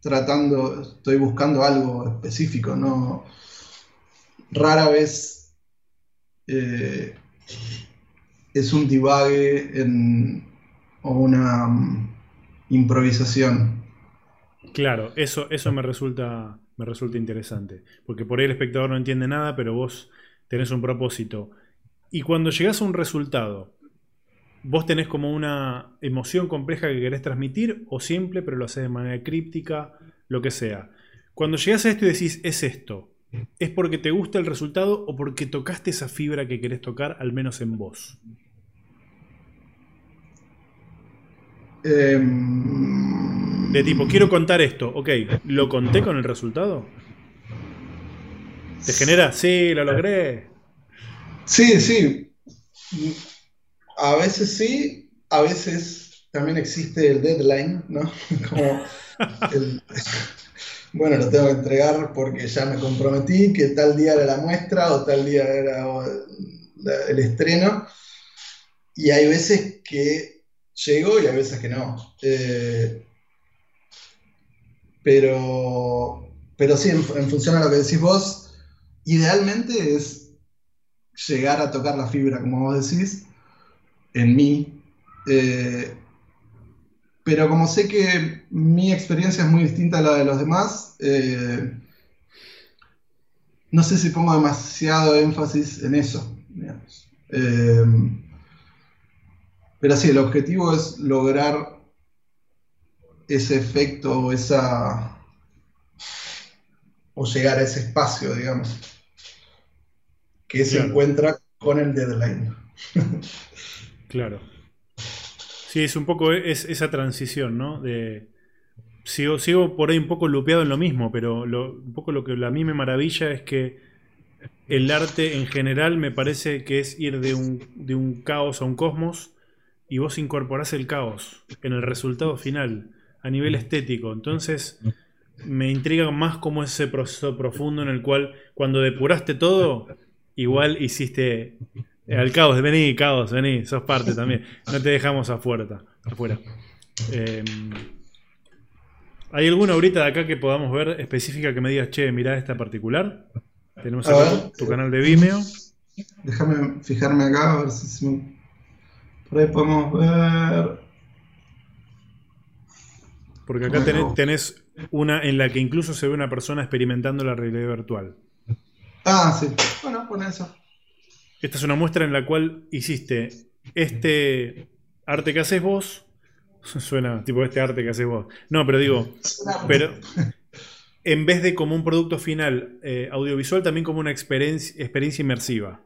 tratando, estoy buscando algo específico, no rara vez eh, es un divague o una mm, improvisación. Claro, eso, eso me resulta, me resulta interesante. Porque por ahí el espectador no entiende nada, pero vos tenés un propósito. Y cuando llegás a un resultado, vos tenés como una emoción compleja que querés transmitir o simple, pero lo haces de manera críptica, lo que sea. Cuando llegas a esto y decís, es esto, ¿es porque te gusta el resultado o porque tocaste esa fibra que querés tocar, al menos en vos? Em, de tipo, quiero contar esto, ok, ¿lo conté con el resultado? ¿Te genera? Sí, lo logré. Sí, sí a veces sí, a veces también existe el deadline, ¿no? Como bueno, lo tengo que entregar porque ya me comprometí que tal día era la muestra o tal día era el estreno. Y hay veces que llego y hay veces que no. Eh, pero, pero sí, en, función a lo que decís vos, idealmente es llegar a tocar la fibra, como vos decís, en mí. Eh, pero como sé que mi experiencia es muy distinta a la de los demás, eh, no sé si pongo demasiado énfasis en eso. Pero sí, el objetivo es lograr ese efecto o esa o llegar a ese espacio, digamos, que se encuentra con el deadline. Claro. Sí, es un poco es, esa transición, ¿no? De, sigo, sigo por ahí un poco lupeado en lo mismo, pero un poco lo que a mí me maravilla es que el arte en general me parece que es ir de un, de un caos a un cosmos y vos incorporás el caos en el resultado final a nivel estético. Entonces me intriga más como ese proceso profundo en el cual cuando depuraste todo, igual hiciste eh, al caos, vení, caos, vení, sos parte también. No te dejamos afuera. afuera. Em, ¿Hay alguna ahorita de acá que podamos ver específica que me digas, che, mirá esta particular? Tenemos acá tu canal de Vimeo. Déjame fijarme acá a ver si por ahí podemos ver. Porque acá tenés, una en la que incluso se ve una persona experimentando la realidad virtual. Ah, sí. Bueno, pon eso. Esta es una muestra en la cual hiciste este arte que haces vos. Suena tipo este arte que haces vos. No, pero digo, pero en vez de como un producto final eh, audiovisual, también como una experiencia, experiencia inmersiva.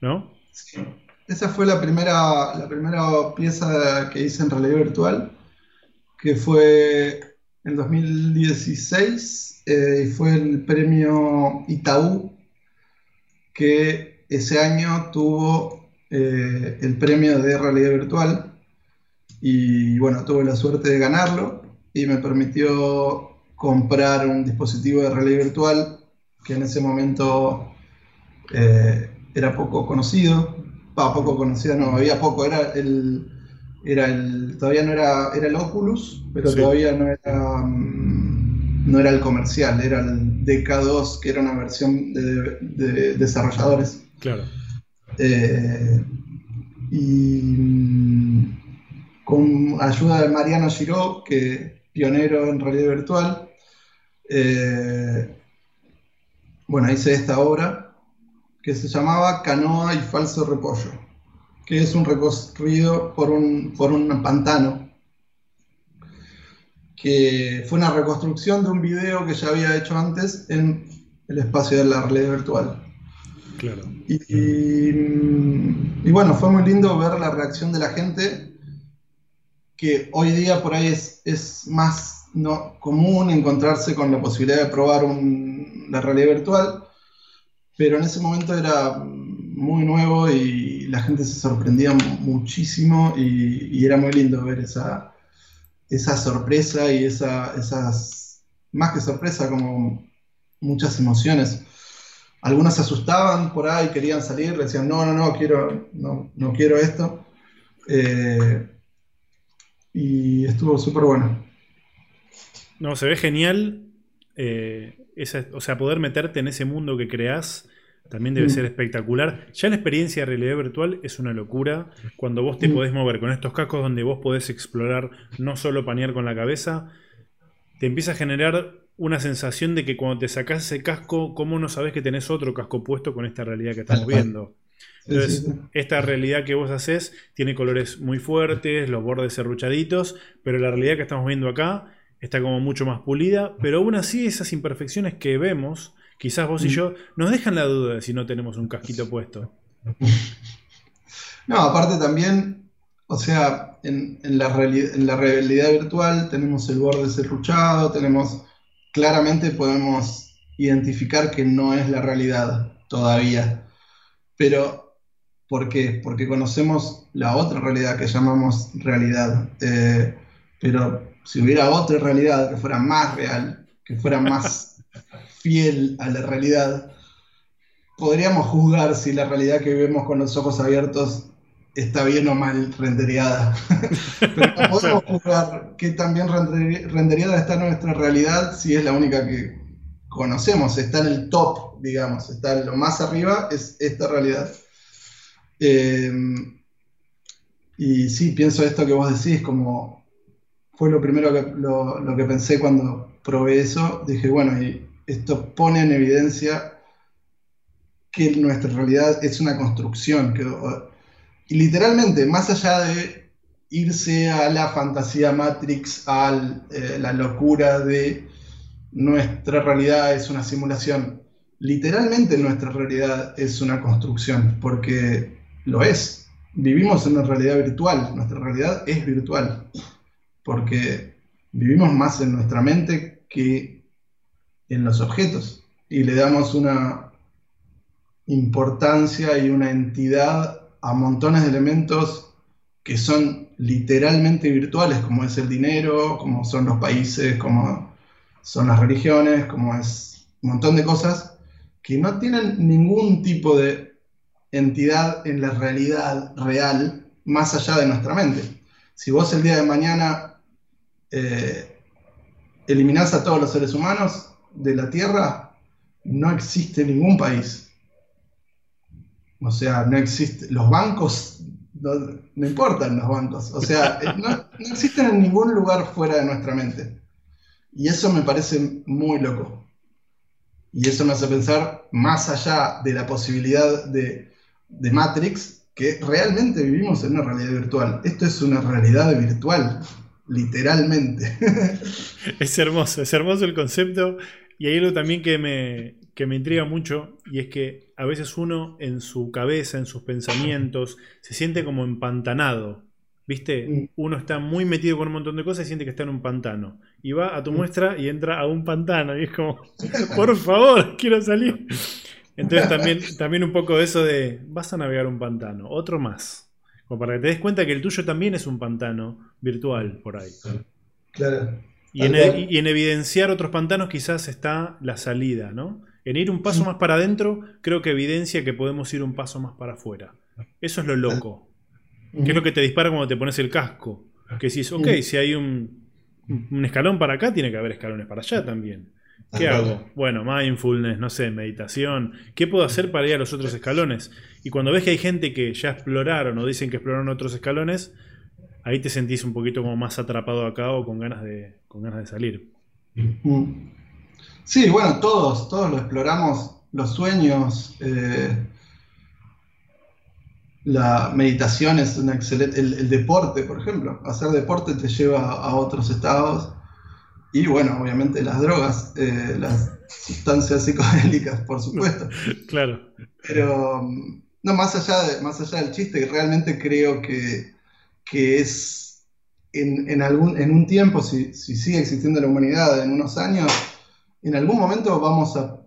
¿No? Sí. Esa fue la primera, la primera pieza que hice en realidad virtual, que fue en 2016 eh, y fue el premio Itaú, que ese año tuvo eh, el premio de realidad virtual y bueno, tuve la suerte de ganarlo y me permitió comprar un dispositivo de realidad virtual que en ese momento eh, era poco conocido poco conocida, no, había poco, era el, era el, todavía no era, era el Oculus, pero todavía no era, mm, no era el comercial, era el DK2, que era una versión de, desarrolladores. Claro. Eh, y mm, con ayuda de Mariano Giraud, que pionero en realidad virtual, eh, bueno, hice esta obra que se llamaba Canoa y Falso Repollo, que es un recorrido por un, por un pantano, que fue una reconstrucción de un video que ya había hecho antes en el espacio de la realidad virtual. Claro. Y, y, bueno, fue muy lindo ver la reacción de la gente, que hoy día por ahí es, es más no, común encontrarse con la posibilidad de probar la realidad virtual, pero en ese momento era muy nuevo y la gente se sorprendía muchísimo y, era muy lindo ver esa, esa sorpresa y esa, esas, más que sorpresa, como muchas emociones. Algunos se asustaban por ahí, querían salir, decían, no, no, no, quiero, no, no quiero esto. Eh, y estuvo súper bueno. No, se ve genial. Eh, o sea, poder meterte en ese mundo que creás también debe mm. ser espectacular. Ya la experiencia de realidad virtual es una locura. Cuando vos te mm. podés mover con estos cascos donde vos podés explorar, no solo panear con la cabeza, te empieza a generar una sensación de que cuando te sacás ese casco, ¿cómo no sabés que tenés otro casco puesto con esta realidad que estamos viendo? Entonces, esta realidad que vos haces tiene colores muy fuertes, los bordes serruchaditos, pero la realidad que estamos viendo acá está como mucho más pulida, pero aún así esas imperfecciones que vemos, quizás vos y mm. yo, nos dejan la duda de si no tenemos un casquito puesto. No, aparte también, o sea, en, la, en la realidad virtual tenemos el borde serruchado, tenemos, claramente podemos identificar que no es la realidad todavía, pero ¿por qué? Porque conocemos la otra realidad que llamamos realidad, eh, pero si hubiera otra realidad que fuera más real, que fuera más fiel a la realidad, podríamos juzgar si la realidad que vemos con los ojos abiertos está bien o mal rendereada. Pero no podemos juzgar que también rendereada está nuestra realidad si es la única que conocemos, está en el top, digamos, está en lo más arriba, es esta realidad. Eh, y sí, pienso esto que vos decís, como fue lo primero que, lo, que pensé cuando probé eso. Dije, bueno, esto pone en evidencia que nuestra realidad es una construcción. Que, y literalmente, más allá de irse a la fantasía Matrix, a eh, la locura de nuestra realidad es una simulación, literalmente nuestra realidad es una construcción, porque lo es. Vivimos en una realidad virtual, nuestra realidad es virtual porque vivimos más en nuestra mente que en los objetos y le damos una importancia y una entidad a montones de elementos que son literalmente virtuales, como es el dinero, como son los países, como son las religiones, como es un montón de cosas que no tienen ningún tipo de entidad en la realidad real más allá de nuestra mente. Si vos el día de mañana eh, eliminás a todos los seres humanos de la Tierra, no existe ningún país. O sea, no existe. Los bancos, no, importan los bancos. O sea, eh, no, existen en ningún lugar fuera de nuestra mente. Y eso me parece muy loco. Y eso me hace pensar más allá de la posibilidad de, de Matrix, que realmente vivimos en una realidad virtual. Esto es una realidad virtual literalmente. es hermoso, es hermoso el concepto. Y hay algo también que me, que me intriga mucho, y es que a veces uno en su cabeza, en sus pensamientos, se siente como empantanado. ¿Viste? Uno está muy metido con un montón de cosas y siente que está en un pantano. Y va a tu muestra y entra a un pantano. Y es como, por favor, quiero salir. Entonces también, también un poco de eso de, vas a navegar un pantano, otro más. Como para que te des cuenta que el tuyo también es un pantano virtual por ahí. Claro. Y en, y en, evidenciar otros pantanos quizás está la salida, ¿no? En ir un paso más para adentro, creo que evidencia que podemos ir un paso más para afuera. Eso es lo loco. Que es lo que te dispara cuando te pones el casco. Que si es, ok, si hay un, un escalón para acá, tiene que haber escalones para allá también. ¿Qué hago? Bueno, mindfulness, no sé, meditación. ¿Qué puedo hacer para ir a los otros escalones? Y cuando ves que hay gente que ya exploraron o dicen que exploraron otros escalones, ahí te sentís un poquito como más atrapado acá o con ganas de, con ganas de salir. Sí, bueno, todos, todos lo exploramos, los sueños. Eh, la meditación es una excelente. El, deporte, por ejemplo. Hacer deporte te lleva a otros estados. Y bueno, obviamente las drogas, eh, las sustancias psicodélicas, por supuesto. claro. Pero, no, más allá, de, más allá del chiste, realmente creo que, es en, algún, en un tiempo, si, si sigue existiendo la humanidad, en unos años, en algún momento vamos a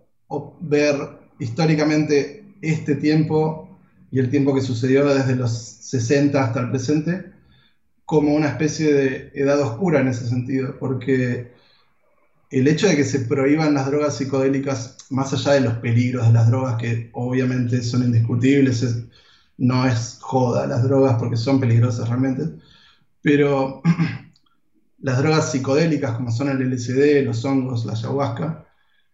ver históricamente este tiempo y el tiempo que sucedió desde los 60 hasta el presente como una especie de edad oscura en ese sentido, porque el hecho de que se prohíban las drogas psicodélicas, más allá de los peligros de las drogas, que obviamente son indiscutibles, no es joda las drogas porque son peligrosas realmente, pero las drogas psicodélicas como son el LSD, los hongos, la ayahuasca,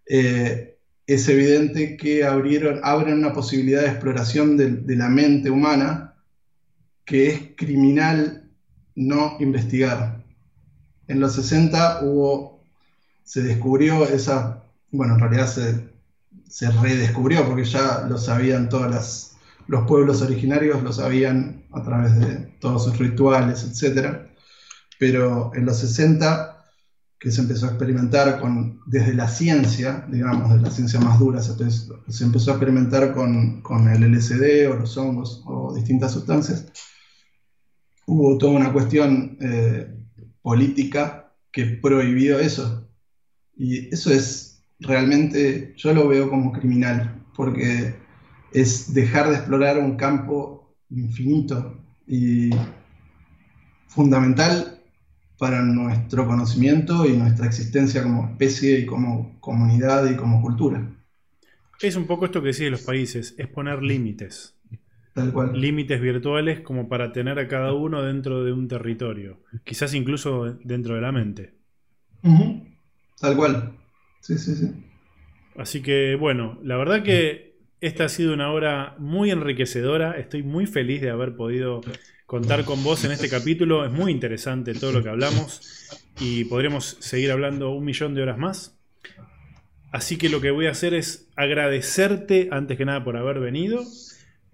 eh, es evidente que abrieron, abren una posibilidad de exploración de, la mente humana que es criminal no investigar. En los 60 hubo, se descubrió esa, bueno, en realidad se, se redescubrió porque ya lo sabían todos los pueblos originarios, lo sabían a través de todos sus rituales, etc. Pero en los 60 que se empezó a experimentar con, desde la ciencia, digamos, de la ciencia más dura, se, empezó a experimentar con, con, el LSD o los hongos o distintas sustancias, hubo toda una cuestión eh, política que prohibió eso. Y eso es realmente, yo lo veo como criminal, porque es dejar de explorar un campo infinito y fundamental para nuestro conocimiento y nuestra existencia como especie y como comunidad y como cultura. Es un poco esto que decís de los países, es poner límites. Tal cual. Límites virtuales como para tener a cada uno dentro de un territorio, quizás incluso dentro de la mente. Tal cual. Sí, sí, sí. Así que bueno, la verdad que esta ha sido una hora muy enriquecedora. Estoy muy feliz de haber podido contar con vos en este capítulo. Es muy interesante todo lo que hablamos y podremos seguir hablando un millón de horas más. Así que lo que voy a hacer es agradecerte antes que nada por haber venido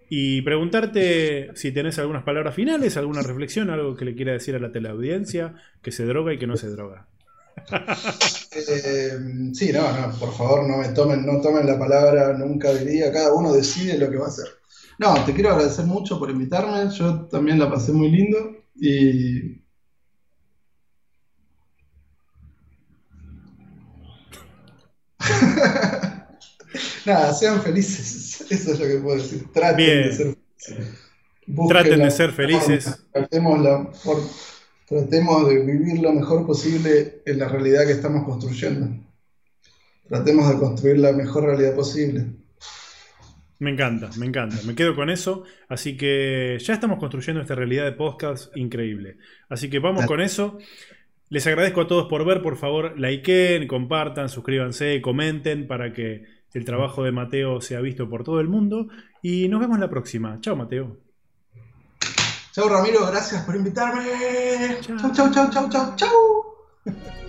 y preguntarte si tenés algunas palabras finales, alguna reflexión, algo que le quiera decir a la teleaudiencia, que se droga y que no se droga. Eh, sí, no, no, por favor no me tomen, no tomen la palabra nunca diría, cada uno decide lo que va a hacer. No, te quiero agradecer mucho por invitarme. Yo también la pasé muy lindo y. Nada, sean felices. Eso es lo que puedo decir. Traten de ser felices. Traten de ser felices. Tratemos de vivir lo mejor posible en la realidad que estamos construyendo. Tratemos de construir la mejor realidad posible. Me encanta, me encanta. Me quedo con eso. Así que ya estamos construyendo esta realidad de podcast increíble. Así que vamos con eso. Les agradezco a todos por ver. Por favor, likeen, compartan, suscríbanse, comenten para que el trabajo de Mateo sea visto por todo el mundo. Y nos vemos la próxima. Chao, Mateo. Chao, Ramiro. Gracias por invitarme. Chao, chao, chao, chao, chao, chao.